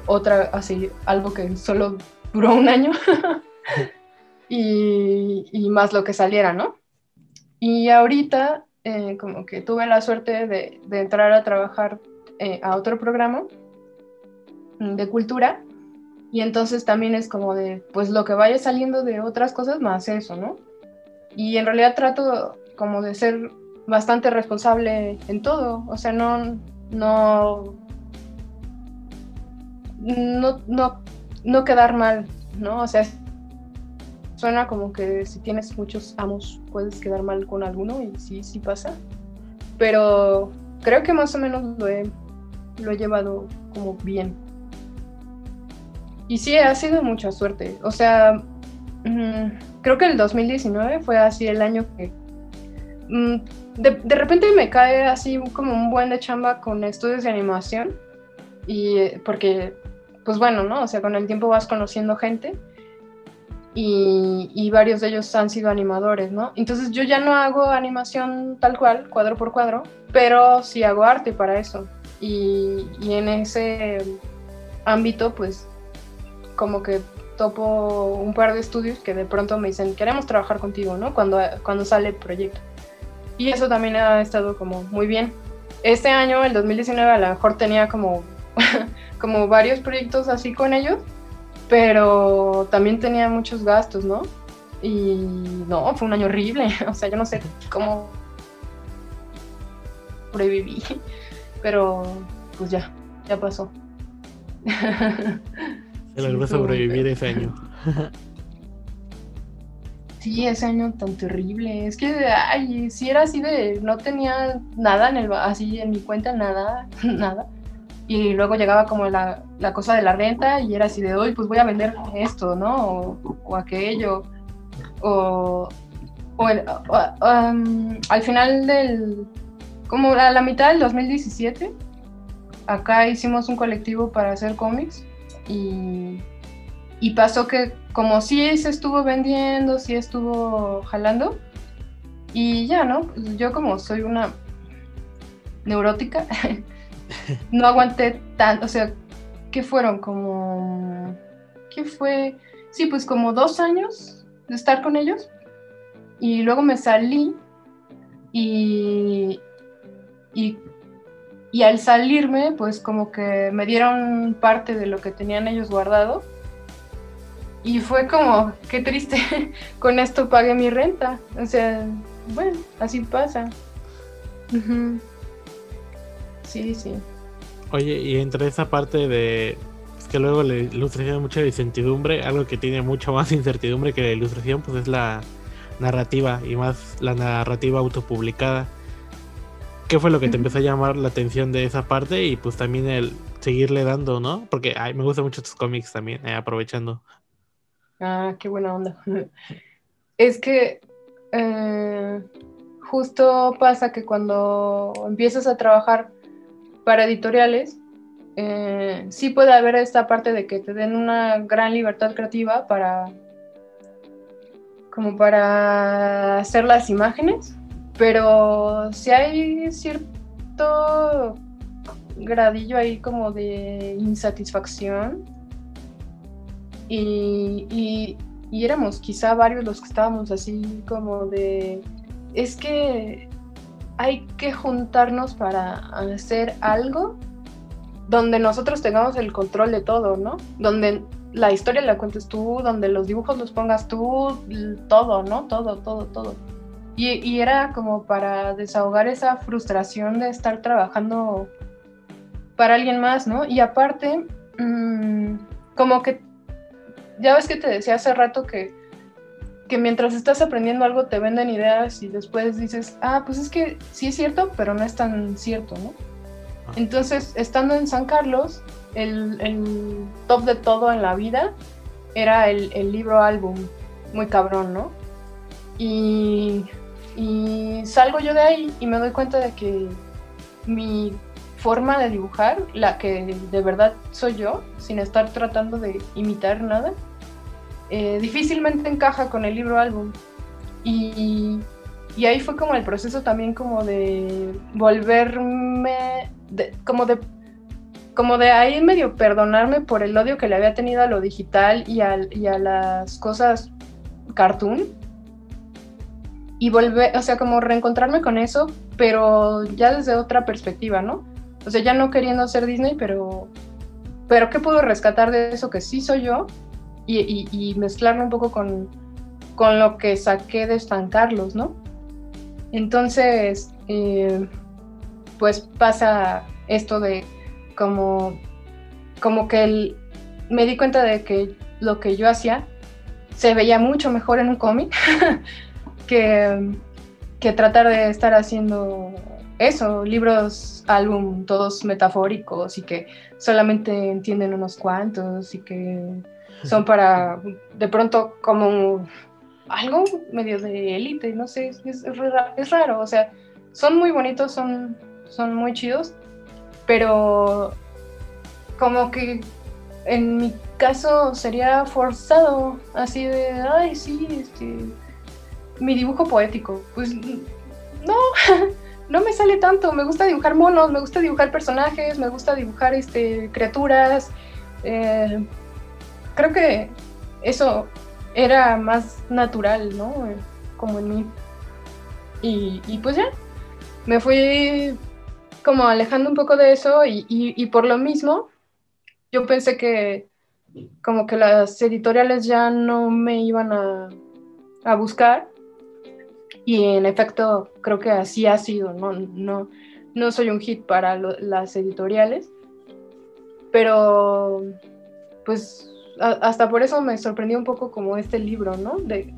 C: otra así, algo que solo duró un año. y, más lo que saliera, ¿no? Y ahorita eh, como que tuve la suerte de, entrar a trabajar eh, a otro programa de cultura y entonces también es como de, pues lo que vaya saliendo de otras cosas más eso, ¿no? Y en realidad trato como de ser bastante responsable en todo, o sea, no, no, no, no, no quedar mal, ¿no? O sea, suena como que si tienes muchos amos puedes quedar mal con alguno y sí, sí pasa, pero creo que más o menos lo he, lo he llevado como bien. Y sí, ha sido mucha suerte. O sea, mm, creo que el 2019 fue así el año que... Mm, de, repente me cae así como un buen de chamba con estudios de animación. Y eh, porque, pues bueno, ¿no? O sea, con el tiempo vas conociendo gente. Y, varios de ellos han sido animadores, ¿no? Entonces yo ya no hago animación tal cual, cuadro por cuadro, pero sí hago arte para eso. Y, y en ese ámbito, pues como que topo un par de estudios que de pronto me dicen, queremos trabajar contigo, ¿no? Cuando, cuando sale el proyecto. Y eso también ha estado como muy bien. Este año, el 2019, a lo mejor tenía como, como varios proyectos así con ellos, pero también tenía muchos gastos, ¿no? Y no, fue un año horrible. O sea, yo no sé cómo sobreviví, pero pues ya, ya pasó.
B: Se logró sobrevivir ese año.
C: Sí, ese año tan terrible. Es que, ay, si era así de, no tenía nada en el, así en mi cuenta, nada, nada. Y luego llegaba como la, la cosa de la renta y era así de, hoy pues voy a vender esto, ¿no? O, aquello. O, o, al final del, como a la mitad del 2017, acá hicimos un colectivo para hacer cómics y, y pasó que como sí se estuvo vendiendo, sí estuvo jalando, y ya, ¿no? Yo como soy una neurótica, no aguanté tanto, o sea, ¿qué fueron? Como, ¿qué fue? Sí, pues como dos años de estar con ellos, y luego me salí y, y y al salirme, pues como que me dieron parte de lo que tenían ellos guardado. Y fue como, qué triste, con esto pagué mi renta. O sea, bueno, así pasa. Sí, sí.
B: Oye, y entre esa parte de es que luego la ilustración mucha incertidumbre, algo que tiene mucho más incertidumbre que la ilustración, pues es la narrativa y más la narrativa autopublicada. ¿Qué fue lo que te empezó a llamar la atención de esa parte? Y pues también el seguirle dando, ¿no? Porque ay, me gustan mucho tus cómics también, eh, aprovechando.
C: Ah, qué buena onda. Es que eh, justo pasa que cuando empiezas a trabajar para editoriales, eh, sí puede haber esta parte de que te den una gran libertad creativa para como para hacer las imágenes, pero si hay cierto gradillo ahí como de insatisfacción y, y, y éramos quizá varios los que estábamos así como de es que hay que juntarnos para hacer algo donde nosotros tengamos el control de todo, ¿no? Donde la historia la cuentes tú, donde los dibujos los pongas tú, todo, ¿no? Todo, todo, todo. Y, era como para desahogar esa frustración de estar trabajando para alguien más, ¿no? Y aparte, mm, como que, ya ves que te decía hace rato que que mientras estás aprendiendo algo te venden ideas y después dices, ah, pues es que sí es cierto, pero no es tan cierto, ¿no? Ah. Entonces, estando en San Carlos, el, top de todo en la vida era el, libro álbum, muy cabrón, ¿no? Y, y salgo yo de ahí y me doy cuenta de que mi forma de dibujar, la que de verdad soy yo, sin estar tratando de imitar nada, eh, difícilmente encaja con el libro álbum. Y, y, ahí fue como el proceso también como de volverme, como de como de ahí medio perdonarme por el odio que le había tenido a lo digital y a, y a las cosas cartoon. Y volver, o sea, como reencontrarme con eso, pero ya desde otra perspectiva, ¿no? O sea, ya no queriendo ser Disney, pero, pero ¿qué puedo rescatar de eso que sí soy yo? Y, mezclarlo un poco con, con, lo que saqué de San Carlos, ¿no? Entonces, eh, pues pasa esto de como, como que me di cuenta de que lo que yo hacía se veía mucho mejor en un cómic que, que tratar de estar haciendo eso, libros, álbum, todos metafóricos y que solamente entienden unos cuantos y que son para de pronto como algo medio de élite, no sé, es, raro, o sea, son muy bonitos, son, son muy chidos, pero como que en mi caso sería forzado, así de, ay, sí, este, mi dibujo poético, pues no, no me sale tanto, me gusta dibujar monos, me gusta dibujar personajes, me gusta dibujar este, criaturas, eh, creo que eso era más natural, ¿no? Como en mí. Y, pues ya, me fui como alejando un poco de eso y, por lo mismo, yo pensé que como que las editoriales ya no me iban a, a buscar y en efecto creo que así ha sido, no, no, no soy un hit para las editoriales, pero pues hasta por eso me sorprendió un poco como este libro, ¿no? De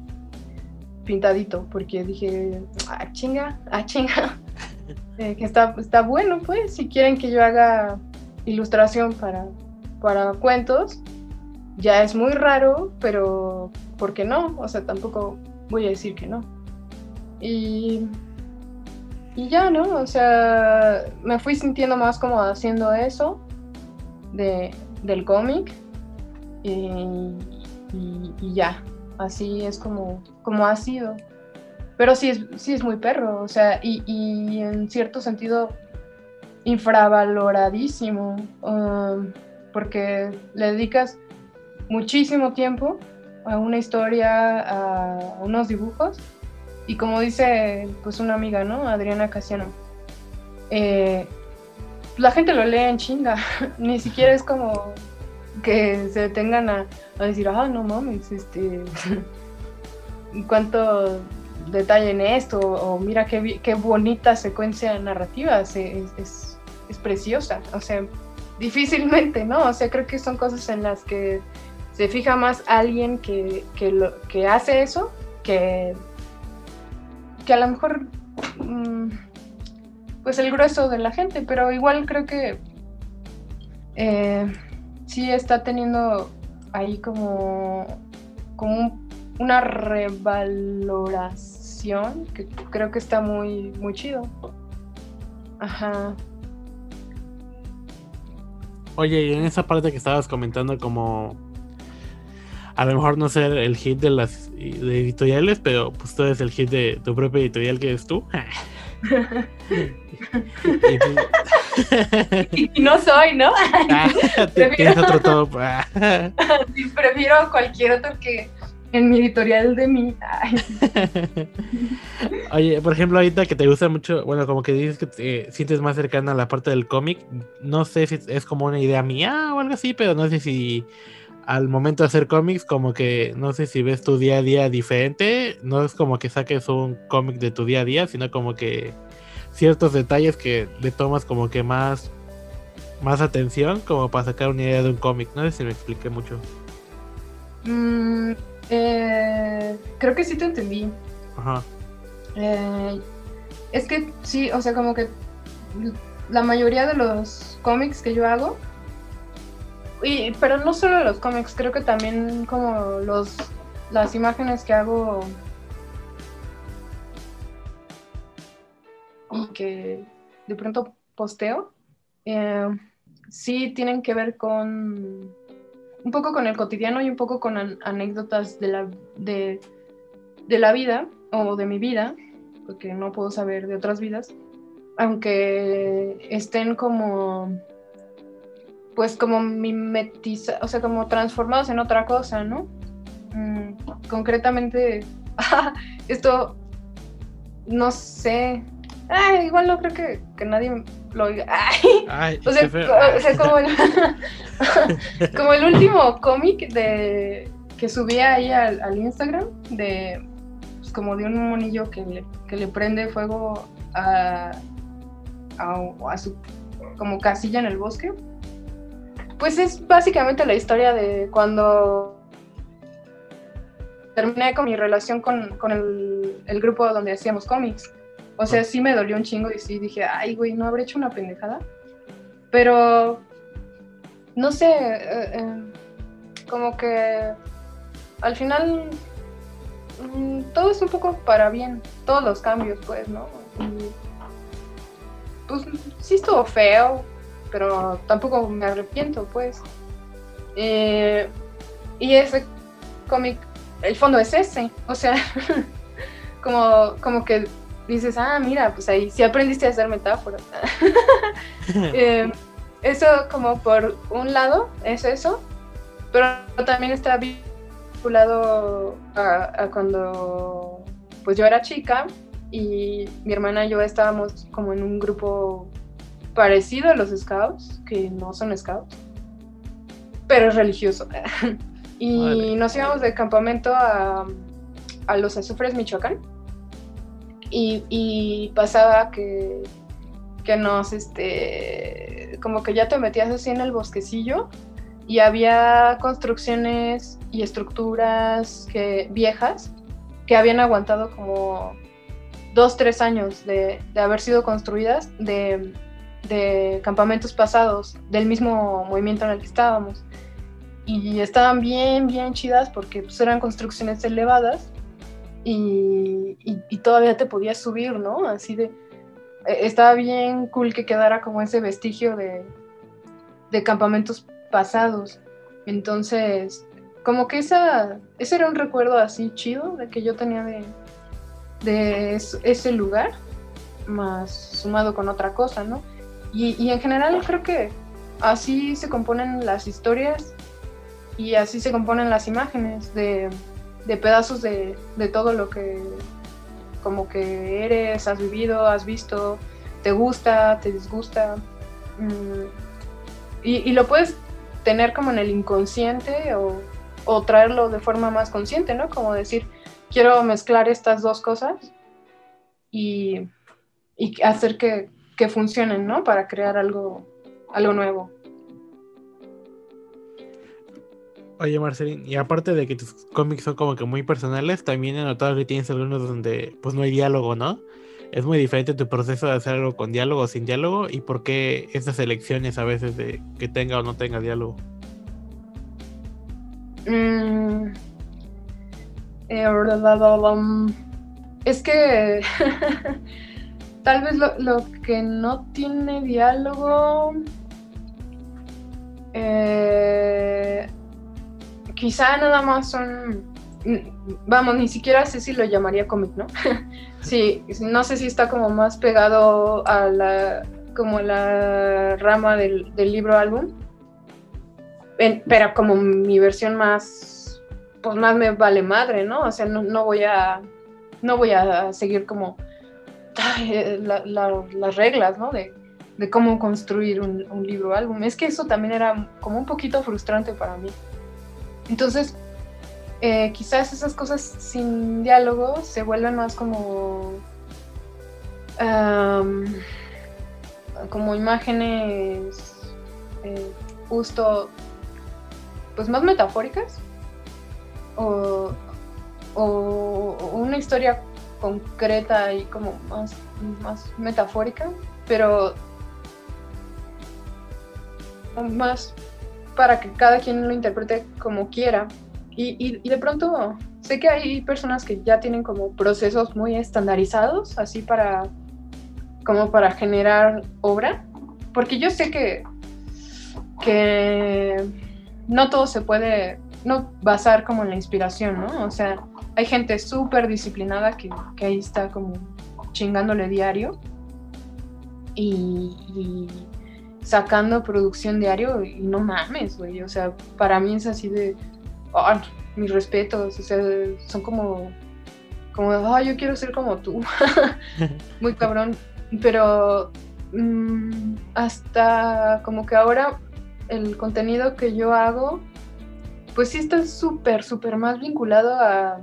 C: pintadito, porque dije, ah, chinga, ah, chinga, eh, que está, está bueno, pues, si quieren que yo haga ilustración para, para cuentos, ya es muy raro, pero ¿por qué no? O sea, tampoco voy a decir que no. Y, y ya, ¿no? O sea, me fui sintiendo más como haciendo eso de, del cómic y, ya, así es como, como ha sido. Pero sí es, sí es muy perro, o sea, y, en cierto sentido infravaloradísimo, um, porque le dedicas muchísimo tiempo a una historia, a unos dibujos, y como dice pues una amiga, ¿no? Adriana Casiano, eh, la gente lo lee en chinga, ni siquiera es como que se detengan a, decir, ah, no mames, este, cuánto detalle en esto, o mira qué, qué bonita secuencia narrativa, es, es, preciosa, o sea, difícilmente, ¿no? O sea, creo que son cosas en las que se fija más alguien que, que, lo, que hace eso, que, que a lo mejor, mm, pues el grueso de la gente, pero igual creo que... Eh, sí está teniendo ahí como, como una revaloración que creo que está muy, muy chido. Ajá.
B: Oye, y en esa parte que estabas comentando como a lo mejor no ser el hit de las de editoriales, pero pues tú eres el hit de tu propia editorial que eres tú.
C: y, y, no soy, ¿no?
B: Ah, tienes otro top.
C: sí, prefiero cualquier otro que en mi editorial de mí.
B: Oye, por ejemplo, ahorita que te gusta mucho, bueno, como que dices que te sientes más cercana a la parte del cómic, no sé si es como una idea mía o algo así, pero no sé si al momento de hacer cómics, como que no sé si ves tu día a día diferente, no es como que saques un cómic de tu día a día, sino como que ciertos detalles que le tomas como que más más atención como para sacar una idea de un cómic, no sé si me expliqué mucho.
C: Mm, eh, creo que sí te entendí.
B: Ajá.
C: Eh, es que sí, o sea, como que la mayoría de los cómics que yo hago, y, pero no solo los cómics, creo que también como los las imágenes que hago que de pronto posteo, eh, sí tienen que ver con un poco con el cotidiano y un poco con anécdotas de la, de, la vida o de mi vida, porque no puedo saber de otras vidas, aunque estén como, pues como mimetizados, o sea, como transformados en otra cosa, ¿no? Mm, concretamente, esto, no sé, igual no creo que, que nadie lo oiga. Ay, o, sea, como, el, como el último cómic de que subí ahí al, Instagram de pues, como de un monillo que le, que le prende fuego a, a, su como casilla en el bosque. Pues es básicamente la historia de cuando terminé con mi relación con, con el, el, grupo donde hacíamos cómics. O sea, sí me dolió un chingo y sí dije, ay, güey, no habré hecho una pendejada. Pero, no sé, eh, eh, como que al final mm, todo es un poco para bien, todos los cambios, pues, ¿no? pues sí estuvo feo, pero tampoco me arrepiento, pues. Eh, y ese cómic, el fondo es ese, o sea, como, como que dices, ah, mira, pues ahí sí aprendiste a hacer metáforas. Eh, eso como por un lado es eso, pero también está vinculado a, cuando pues yo era chica y mi hermana y yo estábamos como en un grupo parecido a los scouts, que no son scouts, pero es religioso. y nos íbamos de campamento a, a los azufres Michoacán y, pasaba que, que nos, este, como que ya te metías así en el bosquecillo y había construcciones y estructuras que, viejas que habían aguantado como dos, tres años de, haber sido construidas de, de, campamentos pasados del mismo movimiento en el que estábamos. Y estaban bien, bien chidas porque pues, eran construcciones elevadas y, todavía te podías subir, ¿no? Así de... E, estaba bien cool que quedara como ese vestigio de, de campamentos pasados. Entonces, como que esa, ese era un recuerdo así chido de que yo tenía de, de ese lugar, más sumado con otra cosa, ¿no? Y, y, en general creo que así se componen las historias y así se componen las imágenes de, de pedazos de, todo lo que como que eres, has vivido, has visto, te gusta, te disgusta. Mm, y, lo puedes tener como en el inconsciente o, traerlo de forma más consciente, ¿no? Como decir, quiero mezclar estas dos cosas y, hacer que, que, funcionen, ¿no? Para crear algo, algo nuevo.
B: Oye, Marcelín, y aparte de que tus cómics son como que muy personales, también he notado que tienes algunos donde pues no hay diálogo, ¿no? Es muy diferente tu proceso de hacer algo con diálogo o sin diálogo y por qué esas elecciones a veces de que tenga o no tenga diálogo.
C: Mm, eh, es que tal vez lo, lo que no tiene diálogo eh, quizá nada más son, vamos, ni siquiera sé si lo llamaría cómic, ¿no? sí, no sé si está como más pegado a la, como la rama del, libro álbum, pero como mi versión más, pues más me vale madre, ¿no? O sea, no, voy a, no voy a seguir como las reglas, ¿no? De, de cómo construir un, un, libro álbum. Es que eso también era como un poquito frustrante para mí. Entonces, eh, quizás esas cosas sin diálogo se vuelven más como como imágenes eh, justo pues más metafóricas o, o, una historia concreta y como más, más metafórica pero más para que cada quien lo interprete como quiera. Y, y, de pronto sé que hay personas que ya tienen como procesos muy estandarizados, así para, como para generar obra, porque yo sé que, que no todo se puede no basar como en la inspiración, ¿no? O sea, hay gente súper disciplinada que, que, ahí está como chingándole diario y, sacando producción diario y no mames, güey. O sea, para mí es así de, oh, mis respetos, o sea, son como, como, oh, yo quiero ser como tú. Muy cabrón. Pero mm, hasta como que ahora el contenido que yo hago, pues sí está súper, súper más vinculado a,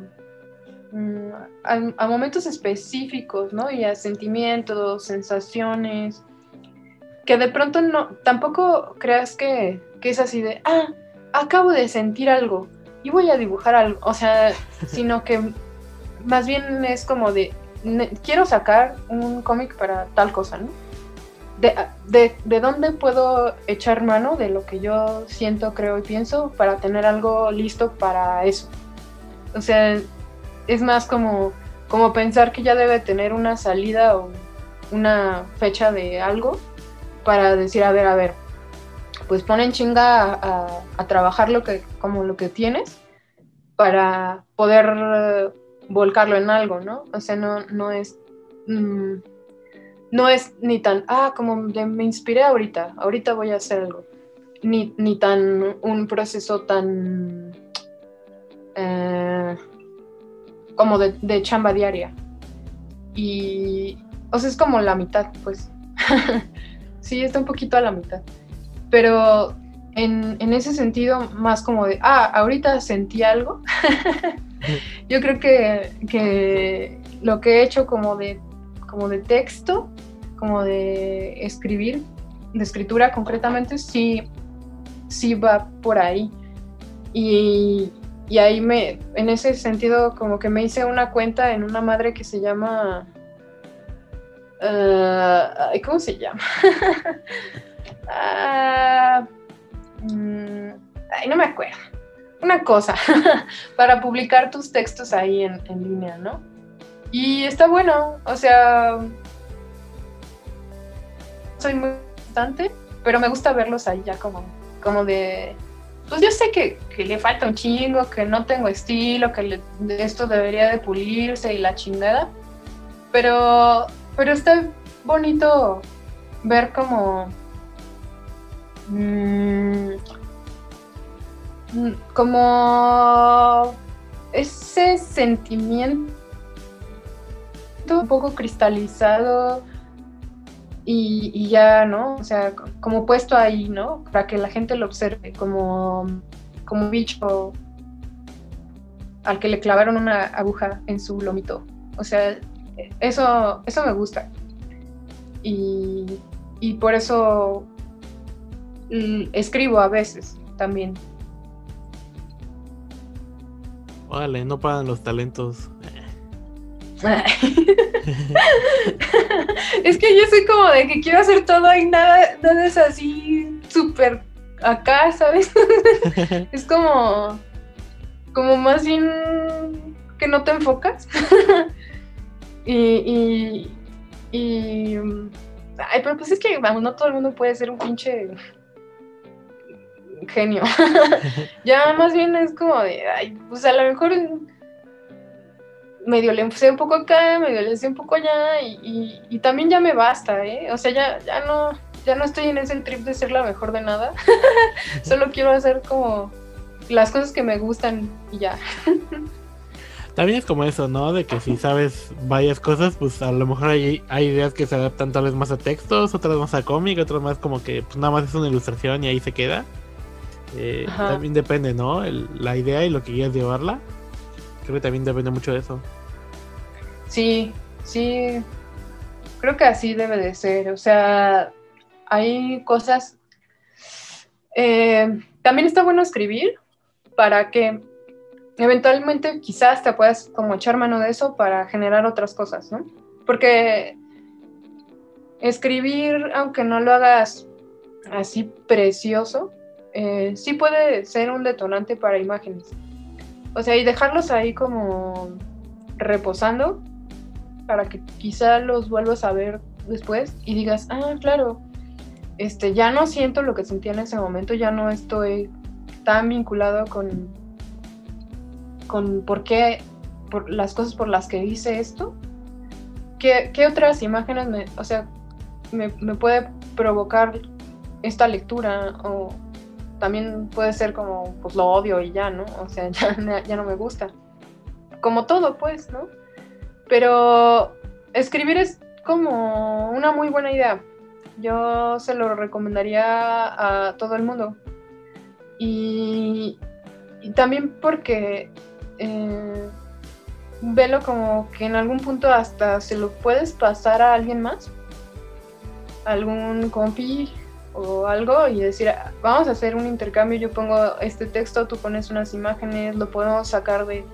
C: mm, a, a, momentos específicos, ¿no? Y a sentimientos, sensaciones, que de pronto no, tampoco creas que, es así de, ah, acabo de sentir algo y voy a dibujar algo, o sea, sino que más bien es como de, quiero sacar un cómic para tal cosa, ¿no? De, de, dónde puedo echar mano de lo que yo siento, creo y pienso para tener algo listo para eso. O sea, es más como, como pensar que ya debe tener una salida o una fecha de algo para decir, a ver, a ver, pues ponen chinga a, trabajar lo que, como lo que tienes para poder eh, volcarlo en algo, ¿no? O sea, no, no es... Mm, no es ni tan, ah, como me inspiré ahorita, ahorita voy a hacer algo. Ni, ni tan un proceso tan eh, como de, de, chamba diaria. Y, o sea, es como la mitad, pues. sí, está un poquito a la mitad. Pero en, ese sentido, más como de, ah, ahorita sentí algo. Yo creo que, lo que he hecho como de, como de texto, como de escribir, de escritura concretamente, sí, sí va por ahí. Y, y ahí me, en ese sentido, como que me hice una cuenta en una madre que se llama Uh, ¿Cómo se llama? uh, ay, no me acuerdo. Una cosa, para publicar tus textos ahí en, en, línea, ¿no? Y está bueno, o sea, soy muy bastante, pero me gusta verlos ahí ya como, como de, pues yo sé que, le falta un chingo, que no tengo estilo, que esto debería de pulirse y la chingada, pero pero está bonito ver como... Mm, como ese sentimiento un poco cristalizado y, ya, ¿no? O sea, como puesto ahí, ¿no? Para que la gente lo observe como, como un bicho al que le clavaron una aguja en su lomito. O sea, eso, eso me gusta. Y, por eso escribo a veces también.
B: Vale, no pagan los talentos.
C: es que yo soy como de que quiero hacer todo y nada, nada es así súper acá, ¿sabes? es como, como más bien que no te enfocas. Y, y, Ay, pero pues es que, vamos, no todo el mundo puede ser un pinche genio. ya más bien es como de, ay, pues a lo mejor medio le empecé un poco acá, medio le empecé un poco allá y, y, también ya me basta, ¿eh? O sea, ya, ya no, ya no estoy en ese trip de ser la mejor de nada. Solo quiero hacer como las cosas que me gustan y ya.
B: También es como eso, ¿no? De que si sabes varias cosas, pues a lo mejor hay, hay ideas que se adaptan tal vez más a textos, otras más a cómic, otras más como que pues nada más es una ilustración y ahí se queda. Eh, también depende, ¿no? la idea y lo que quieras llevarla. Creo que también depende mucho de eso.
C: Sí, sí. Creo que así debe de ser. O sea, hay cosas... Eh, también está bueno escribir para que eventualmente quizás te puedas como echar mano de eso para generar otras cosas, ¿no? Porque escribir, aunque no lo hagas así precioso, eh, sí puede ser un detonante para imágenes. O sea, y dejarlos ahí como reposando para que quizá los vuelvas a ver después y digas, ah, claro, este, ya no siento lo que sentía en ese momento, ya no estoy tan vinculado con con por qué, por las cosas por las que hice esto, ¿qué, otras imágenes me, o sea, me, puede provocar esta lectura? O también puede ser como, pues lo odio y ya, ¿no? O sea, ya, ya no me gusta. Como todo, pues, ¿no? Pero escribir es como una muy buena idea. Yo se lo recomendaría a todo el mundo. Y, y también porque eh, velo como que en algún punto hasta se lo puedes pasar a alguien más, algún compi o algo y decir, vamos a hacer un intercambio, yo pongo este texto, tú pones unas imágenes, lo podemos sacar de,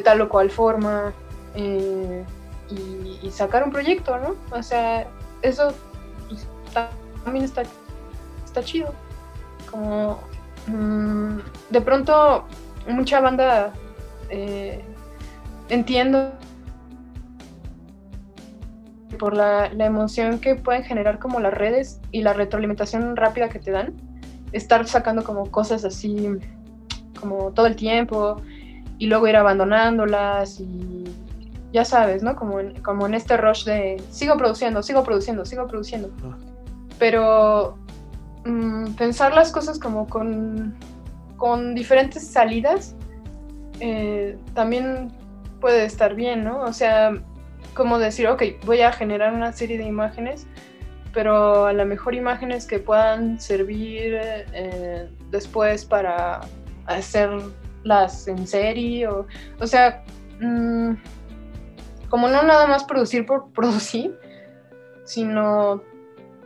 C: tal o cual forma eh, y, sacar un proyecto, ¿no? O sea, eso pues, también está, está chido. Como mm, de pronto mucha banda eh, entiendo por la, emoción que pueden generar como las redes y la retroalimentación rápida que te dan, estar sacando como cosas así como todo el tiempo y luego ir abandonándolas y ya sabes, ¿no? Como en, como en este rush de sigo produciendo, sigo produciendo, sigo produciendo. Ah. Pero mm, pensar las cosas como con, con diferentes salidas eh, también puede estar bien, ¿no? O sea, como decir, ok, voy a generar una serie de imágenes, pero a lo mejor imágenes que puedan servir eh, después para hacerlas en serie, o, o sea, mm, como no nada más producir por producir, sino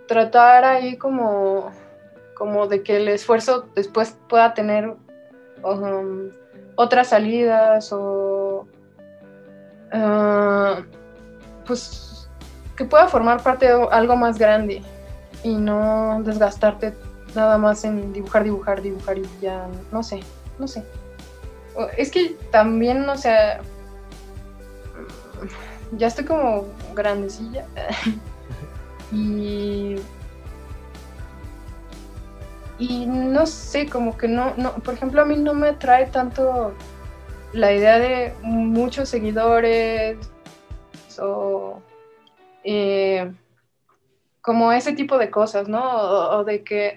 C: tratar ahí como, como de que el esfuerzo después pueda tener um, otras salidas o ah, pues que pueda formar parte de algo más grande y no desgastarte nada más en dibujar, dibujar, dibujar y ya, no sé, no sé. Es que también, o sea, ya estoy como grandecilla y y no sé, como que no, no, por ejemplo, a mí no me atrae tanto la idea de muchos seguidores o eh, como ese tipo de cosas, ¿no? O, de que,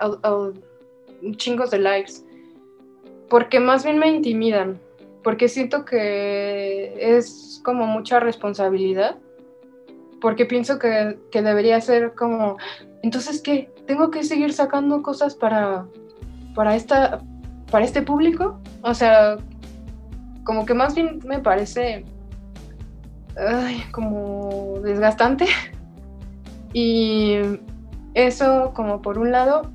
C: chingos de likes, porque más bien me intimidan, porque siento que es como mucha responsabilidad, porque pienso que, que debería ser como, entonces, ¿qué? ¿Tengo que seguir sacando cosas para, para, esta, para este público? O sea, como que más bien me parece como desgastante. Y eso como por un lado.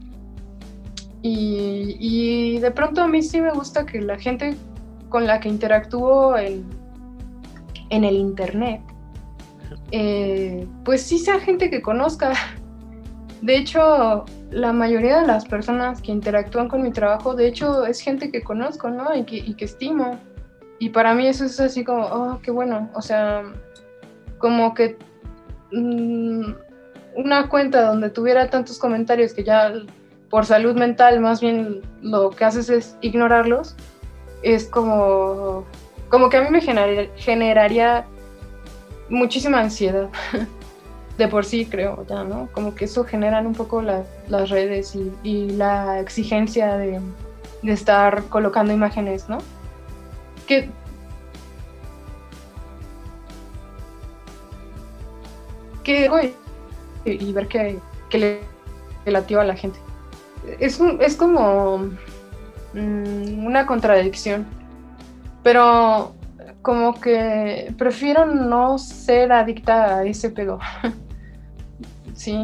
C: Y, de pronto a mí sí me gusta que la gente con la que interactúo en, en el internet, eh, pues sí sea gente que conozca de hecho, la mayoría de las personas que interactúan con mi trabajo, de hecho, es gente que conozco, ¿no? Y que, estimo. Y para mí eso es así como, oh, qué bueno. O sea, como que mm, una cuenta donde tuviera tantos comentarios que ya por salud mental más bien lo que haces es ignorarlos, es como, como que a mí me generaría muchísima ansiedad. De por sí creo ya, ¿no? Como que eso generan un poco las redes y, la exigencia de, de estar colocando imágenes, ¿no? Que que y ver que, que le relativo a la gente. Es, es como mm, una contradicción, pero como que prefiero no ser adicta a ese pedo. sí.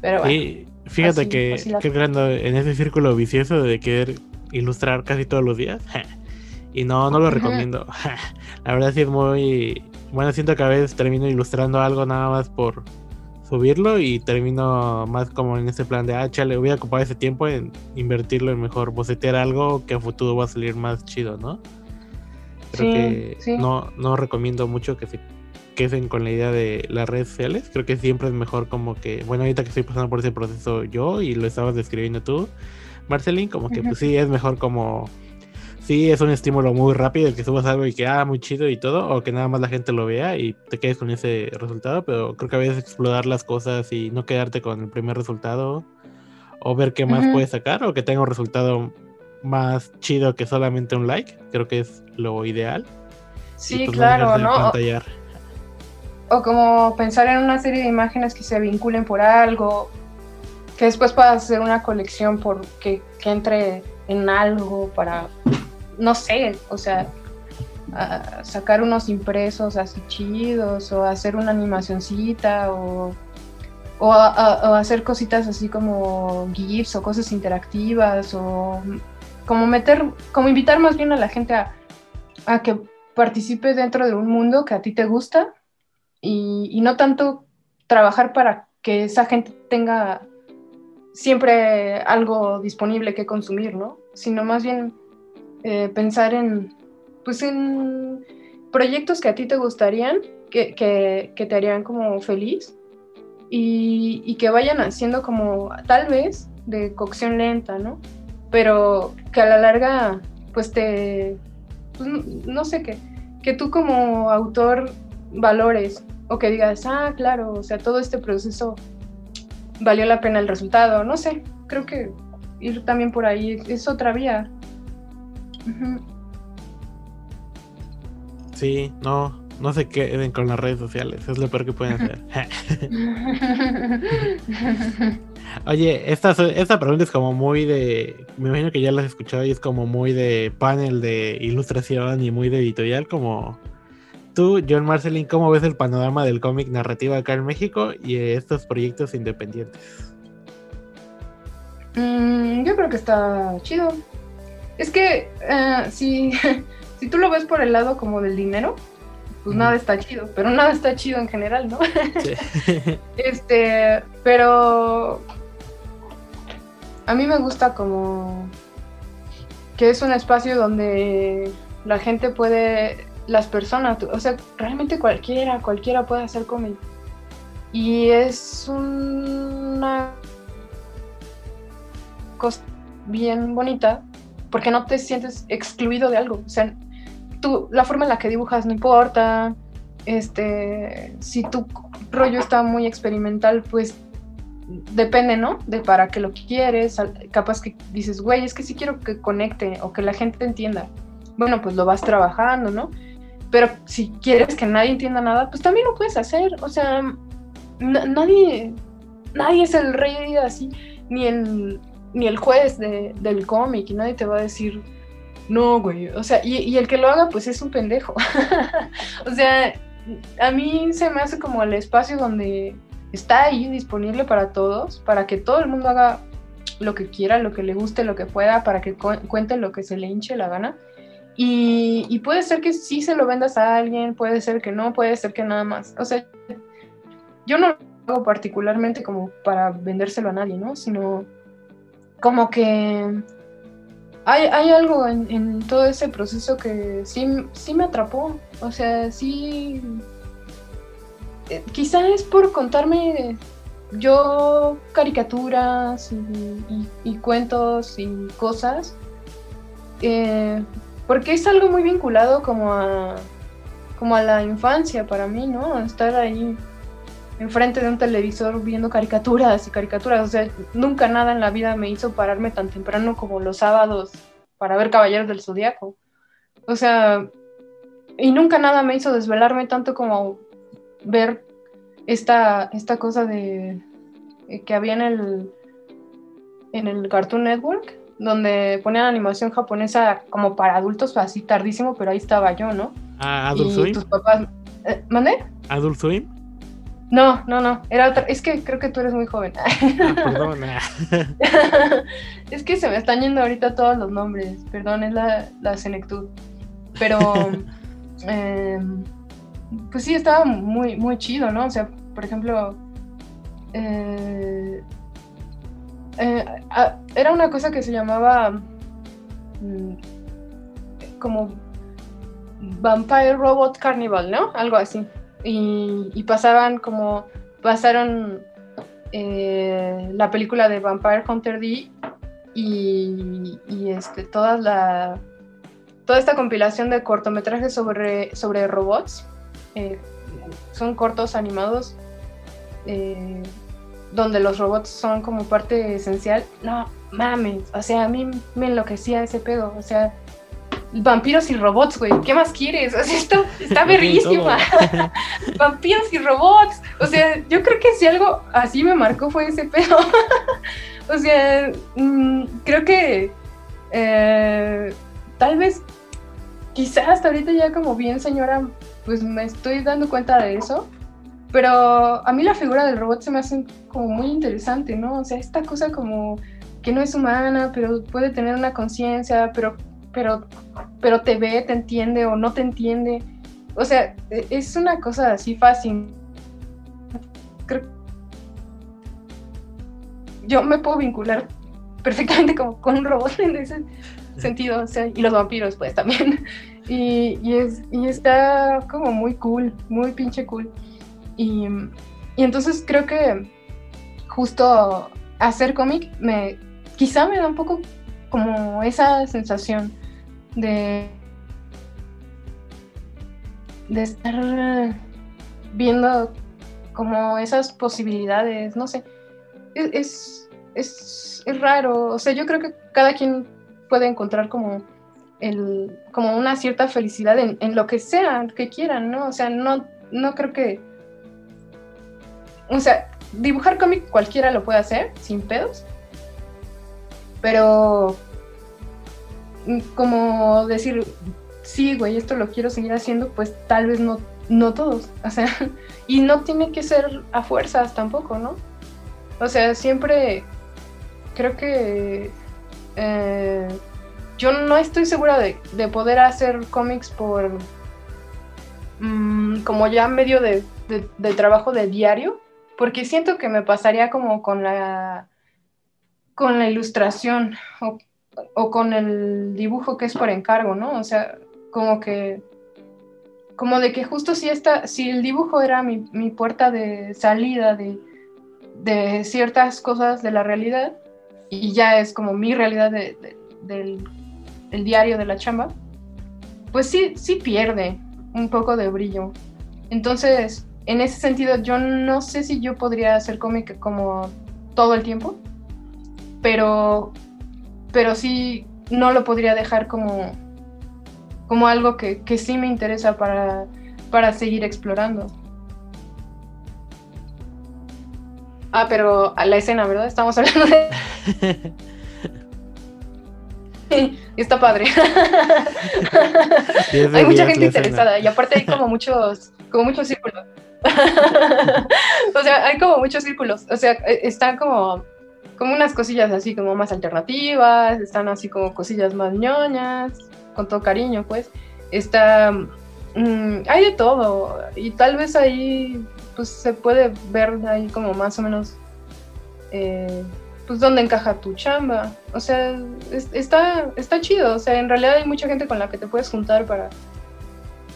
C: Pero bueno.
B: fíjate que, que en ese círculo vicioso de querer ilustrar casi todos los días. y no, no lo recomiendo. La verdad sí es muy... Bueno, siento que a veces termino ilustrando algo nada más por subirlo y termino más como en ese plan de, ah, chale, voy a ocupar ese tiempo en invertirlo en mejor bocetear algo que a futuro va a salir más chido, ¿no? Creo que No, no recomiendo mucho que se queden con la idea de las redes sociales. Creo que siempre es mejor como que, bueno, ahorita que estoy pasando por ese proceso yo y lo estabas describiendo tú, Marcelín, como que pues sí es mejor como sí es un estímulo muy rápido el que subas algo y que, ah, muy chido y todo, o que nada más la gente lo vea y te quedes con ese resultado, pero creo que a veces explorar las cosas y no quedarte con el primer resultado, o ver qué más puedes sacar, o que tenga un resultado más chido que solamente un like, creo que es lo ideal.
C: Sí, pues, claro, ¿no? O como pensar en una serie de imágenes que se vinculen por algo, que después puedas hacer una colección por que, que entre en algo para no sé, o sea, sacar unos impresos así chidos o hacer una animacioncita o, o, hacer cositas así como GIFs o cosas interactivas o como meter, como invitar más bien a la gente a, que participe dentro de un mundo que a ti te gusta y, y no tanto trabajar para que esa gente tenga siempre algo disponible que consumir, ¿no? Sino más bien eh, pensar en, pues en proyectos que a ti te gustarían, que, te harían como feliz y, que vayan haciendo como tal vez de cocción lenta, ¿no? Pero que a la larga, pues te, pues, no, sé qué, que tú como autor valores o que digas, ah, claro, o sea, todo este proceso valió la pena el resultado, no sé, creo que ir también por ahí es otra vía.
B: Sí, no, no se queden con las redes sociales, es lo peor que pueden hacer. Oye, esta, esta pregunta es como muy de. Me imagino que ya la has escuchado y es como muy de panel de ilustración y muy de editorial. Como tú, John Marcelin, ¿cómo ves el panorama del cómic narrativo acá en México y estos proyectos independientes?
C: Mm, yo creo que está chido. Es que eh, si, si tú lo ves por el lado como del dinero, pues nada está chido, pero nada está chido en general, ¿no? este, pero a mí me gusta como que es un espacio donde la gente puede, las personas, o sea, realmente cualquiera, cualquiera puede hacer cómic. Y es una cosa bien bonita porque no te sientes excluido de algo. O sea, tú, la forma en la que dibujas no importa. Este, si tu rollo está muy experimental, pues depende, ¿no? De para qué lo quieres. Capaz que dices, güey, es que sí quiero que conecte o que la gente entienda. Bueno, pues lo vas trabajando, ¿no? Pero si quieres que nadie entienda nada, pues también lo puedes hacer. O sea, nadie, nadie es el rey así, ni el ni el juez del cómic y nadie te va a decir, no, güey. O sea, y, el que lo haga, pues es un pendejo. o sea, a mí se me hace como el espacio donde está ahí disponible para todos, para que todo el mundo haga lo que quiera, lo que le guste, lo que pueda, para que cuente lo que se le hinche la gana. Y, y, puede ser que sí se lo vendas a alguien, puede ser que no, puede ser que nada más. O sea, yo no lo hago particularmente como para vendérselo a nadie, ¿no? Sino como que hay, algo en, todo ese proceso que sí, sí me atrapó. O sea, sí. Eh, quizá es por contarme yo caricaturas y, cuentos y cosas, eh, porque es algo muy vinculado como a, como a la infancia para mí, ¿no? Estar ahí enfrente de un televisor viendo caricaturas y caricaturas. O sea, nunca nada en la vida me hizo pararme tan temprano como los sábados para ver Caballeros del Zodiaco. O sea, y nunca nada me hizo desvelarme tanto como ver esta, esta cosa de eh, que había en el en el Cartoon Network donde ponían animación japonesa como para adultos así tardísimo, pero ahí estaba yo, ¿no?
B: Ah, Adult Swim.
C: Tus papás, eh, ¿Mandé?
B: Adult Swim.
C: No, no, no, era otra, es que creo que tú eres muy joven.
B: Ah, perdón.
C: es que se me están yendo ahorita todos los nombres, perdón, es la, la senectud. Pero, em, pues sí, estaba muy, muy chido, ¿no? O sea, por ejemplo, eh, eh, era una cosa que se llamaba mm, como Vampire Robot Carnival, ¿no? Algo así. Y, pasaban como, pasaron eh, la película de Vampire Hunter D y, este, toda la, toda esta compilación de cortometrajes sobre, sobre robots. Eh, son cortos animados eh, donde los robots son como parte esencial. No, mames, o sea, a mí me enloquecía ese pedo, o sea, vampiros y robots, güey, ¿qué más quieres? O sea, esto está verguísima. vampiros y robots, o sea, yo creo que si algo así me marcó fue ese pedo. o sea, mm, creo que eh, tal vez, quizás hasta ahorita ya como bien señora, pues me estoy dando cuenta de eso. Pero a mí la figura del robot se me hace como muy interesante, ¿no? O sea, esta cosa como que no es humana, pero puede tener una conciencia, pero, pero, pero te ve, te entiende o no te entiende. O sea, e, es una cosa así fácil. yo me puedo vincular perfectamente como con un robot en ese sentido, o sea, y los vampiros pues también. Y, y, es, y está como muy cool, muy pinche cool. Y, entonces creo que justo hacer cómic me quizá me da un poco como esa sensación de de estar viendo como esas posibilidades, no sé, es, es, es, raro, o sea, yo creo que cada quien puede encontrar como, el, como una cierta felicidad en, lo que sea, que quieran, ¿no? O sea, no, no creo que o sea, dibujar cómic cualquiera lo puede hacer, sin pedos. Pero mm, como decir, sí, güey, esto lo quiero seguir haciendo, pues tal vez no, no todos. O sea, y no tiene que ser a fuerzas tampoco, ¿no? O sea, siempre creo que eh, yo no estoy segura de, poder hacer cómics por mm, como ya medio de, de, trabajo de diario porque siento que me pasaría como con la con la ilustración o, con el dibujo que es por encargo, ¿no? O sea, como que como de que justo si esta, si el dibujo era mi, puerta de salida de, de, ciertas cosas de la realidad y ya es como mi realidad del el diario de la chamba, pues sí, sí pierde un poco de brillo. Entonces, en ese sentido, yo no sé si yo podría hacer cómic como todo el tiempo, pero, pero sí no lo podría dejar como, como algo que, que sí me interesa para, para seguir explorando. Ah, pero la escena, ¿verdad? Estamos hablando de... está padre. hay mucha gente interesada y aparte hay como muchos, como muchos círculos. o sea, hay como muchos círculos. O sea, e, están como, como unas cosillas así como más alternativas, están así como cosillas más ñoñas, con todo cariño, pues. Está. Mm, hay de todo. Y tal vez ahí pues se puede ver ahí como más o menos eh, pues dónde encaja tu chamba. O sea, está, está chido. O sea, en realidad hay mucha gente con la que te puedes juntar para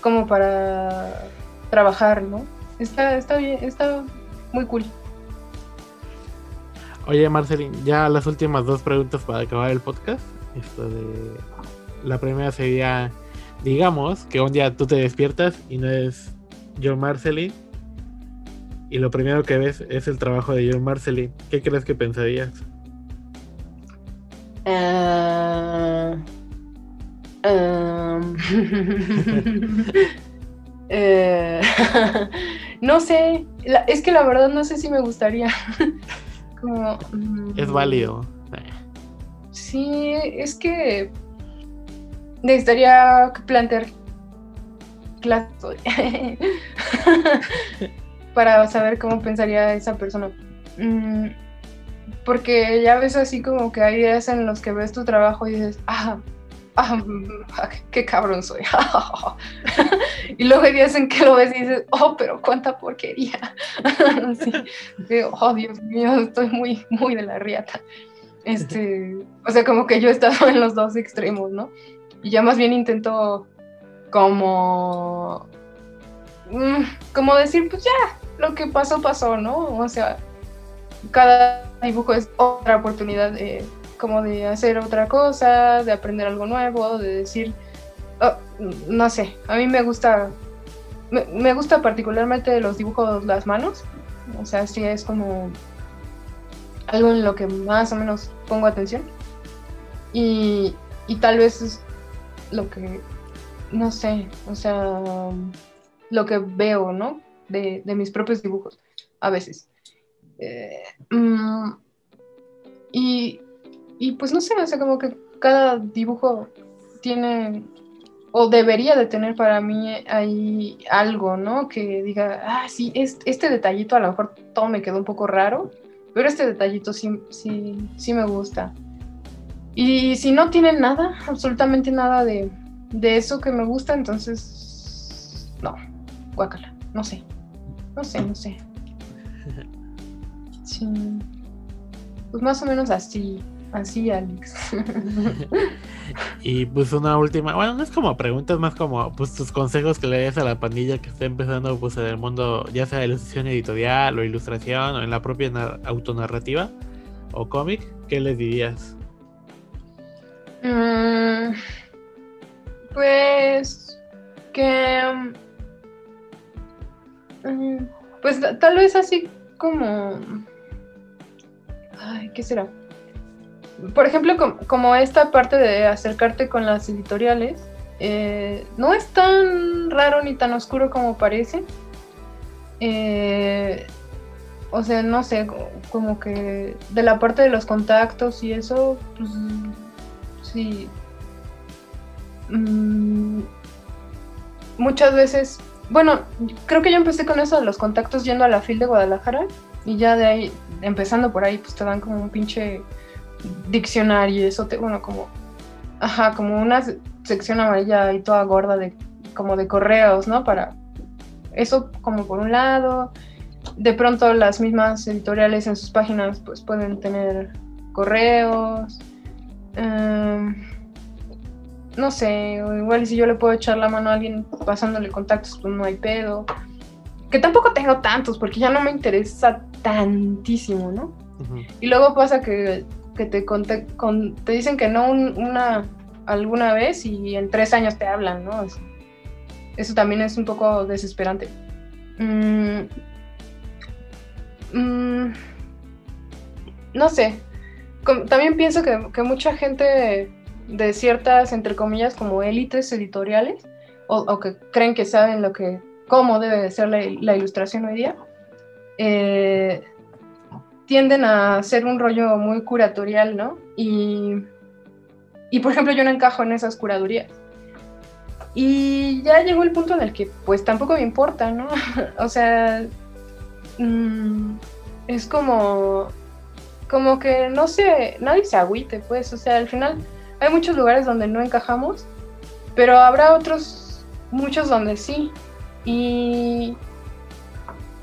C: como para trabajar, ¿no? Está, está bien, está muy cool.
B: Oye, Marcelín, ya las últimas dos preguntas para acabar el podcast. Esto de. La primera sería: digamos que un día tú te despiertas y no es John Marcelín. Y lo primero que ves es el trabajo de John Marcelín. ¿Qué crees que pensarías?
C: Ah, um, eh, no sé, la- es que la verdad no sé si me gustaría. Como, mm,
B: Es válido.
C: Sí, es que necesitaría plantear clases para saber cómo pensaría esa persona. Mm, Porque ya ves así como que hay días en los que ves tu trabajo y dices, ah, ah, qué cabrón soy. y luego hay días en que lo ves y dices, oh, pero cuánta porquería. Oh, Dios mío, estoy muy, muy de la riata. Este, o sea, como que yo he estado en los dos extremos, ¿no? Y ya más bien intento como, mm, como decir, pues ya, lo que pasó, pasó, ¿no? O sea, cada dibujo es otra oportunidad de, como de hacer otra cosa, de aprender algo nuevo, de decir, oh, no sé, a mí me gusta, me, me gusta particularmente los dibujos las manos, o sea, sí es como algo en lo que más o menos pongo atención. Y, y tal vez es lo que, no sé, o sea, lo que veo, ¿no? De, mis propios dibujos, a veces. Eh, mm, y, y pues no sé, o sea, como que cada dibujo tiene o debería de tener para mí ahí algo, ¿no? Que diga, ah, sí, es- este detallito a lo mejor todo me quedó un poco raro, pero este detallito sí, sí, sí me gusta. Y si no tiene nada, absolutamente nada de, de eso que me gusta, entonces, no, guácala, no sé, no sé, no sé. Sí, pues más o menos así, así, Alex.
B: Y pues una última, bueno, no es como preguntas, más como pues tus consejos que le des a la pandilla que está empezando pues en el mundo, ya sea de ilustración editorial o ilustración o en la propia nar- autonarrativa o cómic, ¿qué les dirías?
C: Mm, pues que pues ta- tal vez así como ay, ¿qué será? Por ejemplo, com- como esta parte de acercarte con las editoriales, eh, no es tan raro ni tan oscuro como parece. Eh, o sea, no sé, co- como que de la parte de los contactos y eso, pues sí. Mm, muchas veces, bueno, creo que yo empecé con eso de los contactos yendo a la FIL de Guadalajara y ya de ahí, empezando por ahí, pues te dan como un pinche diccionario y eso, te, bueno, como, ajá, como una se- sección amarilla y toda gorda de, como de correos, ¿no? Para eso como por un lado, de pronto las mismas editoriales en sus páginas pues pueden tener correos, Em, no sé, igual si yo le puedo echar la mano a alguien pasándole contactos, pues no hay pedo. Que tampoco tengo tantos, porque ya no me interesa tantísimo, ¿no? Y luego pasa que, que te, conte- con- te dicen que no un- una alguna vez y en tres años te hablan, ¿no? Es- eso también es un poco desesperante. Mm, mm, no sé. También pienso que, que mucha gente de ciertas, entre comillas, como élites editoriales, o, que creen que saben lo que, cómo debe de ser la, ilustración hoy día, eh, tienden a hacer un rollo muy curatorial, ¿no? Y, y por ejemplo, yo no encajo en esas curadurías. Y ya llegó el punto en el que pues tampoco me importa, ¿no? o sea, mm, es como, como que no sé, nadie se agüite, pues, o sea, al final hay muchos lugares donde no encajamos, pero habrá otros, muchos donde sí. Y,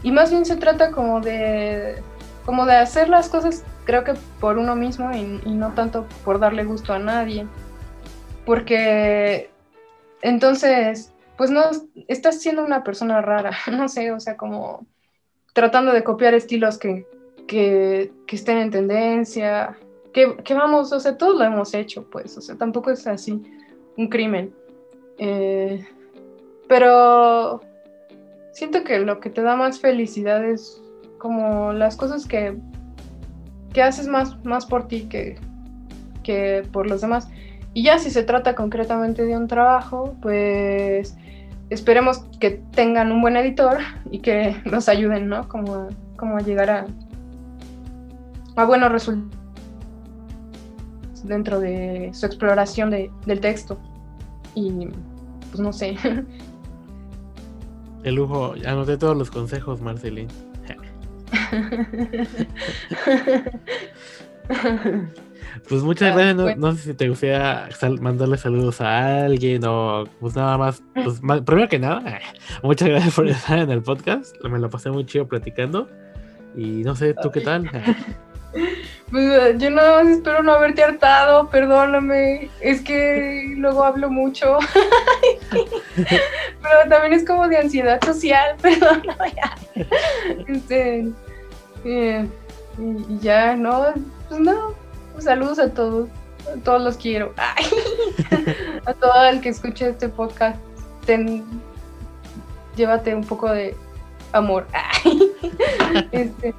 C: más bien se trata como de, como de hacer las cosas, creo que por uno mismo y, no tanto por darle gusto a nadie. Porque entonces, pues no, estás siendo una persona rara, no sé, o sea, como tratando de copiar estilos que, que estén en tendencia, que, vamos, o sea, todos lo hemos hecho, pues, o sea, tampoco es así un crimen. Eh, pero siento que lo que te da más felicidad es como las cosas que, que haces más, más por ti que, que por los demás. Y ya si se trata concretamente de un trabajo, pues esperemos que tengan un buen editor y que nos ayuden, ¿no? Como, como llegar a, a buenos resultados dentro de su exploración de, del texto. Y pues no sé.
B: El lujo, anoté todos los consejos, Marcelín. Pues muchas
C: Ah,
B: gracias. No,
C: bueno.
B: no sé si te gustaría sal- mandarle saludos a alguien o pues nada más. Pues, ma- primero que nada, muchas gracias por estar en el podcast. Me lo pasé muy chido platicando. Y no sé, ¿tú qué tal?
C: Pues, yo no espero no haberte hartado, perdóname. Es que luego hablo mucho. pero también es como de ansiedad social, perdóname. Este, eh, y ya, no, pues no. pues saludos a todos. A todos los quiero. Ay. a todo el que escuche este podcast. Ten, llévate un poco de amor. Ay. Este,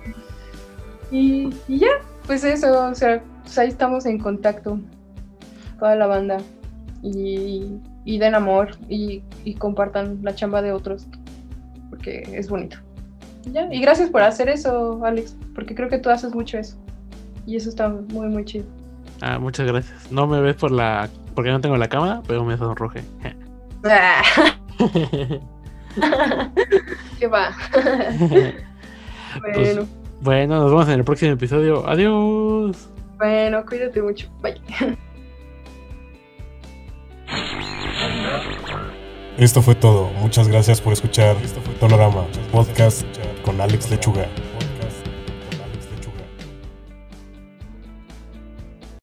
C: y, y ya, pues eso, o sea, pues ahí estamos en contacto, toda la banda. Y, y den amor y, y compartan la chamba de otros, porque es bonito. Y ya, y gracias por hacer eso, Alex, porque creo que tú haces mucho eso. Y eso está muy, muy chido.
B: Ah, muchas gracias. No me ves por la. porque no tengo la cámara, pero me sonroje.
C: ¿Qué va?
B: Pues, bueno, nos vemos en el próximo episodio. Adiós.
C: bueno, cuídate mucho. Bye.
A: Esto fue todo. Muchas gracias por escuchar Tonorama Podcast con Alex Lechuga.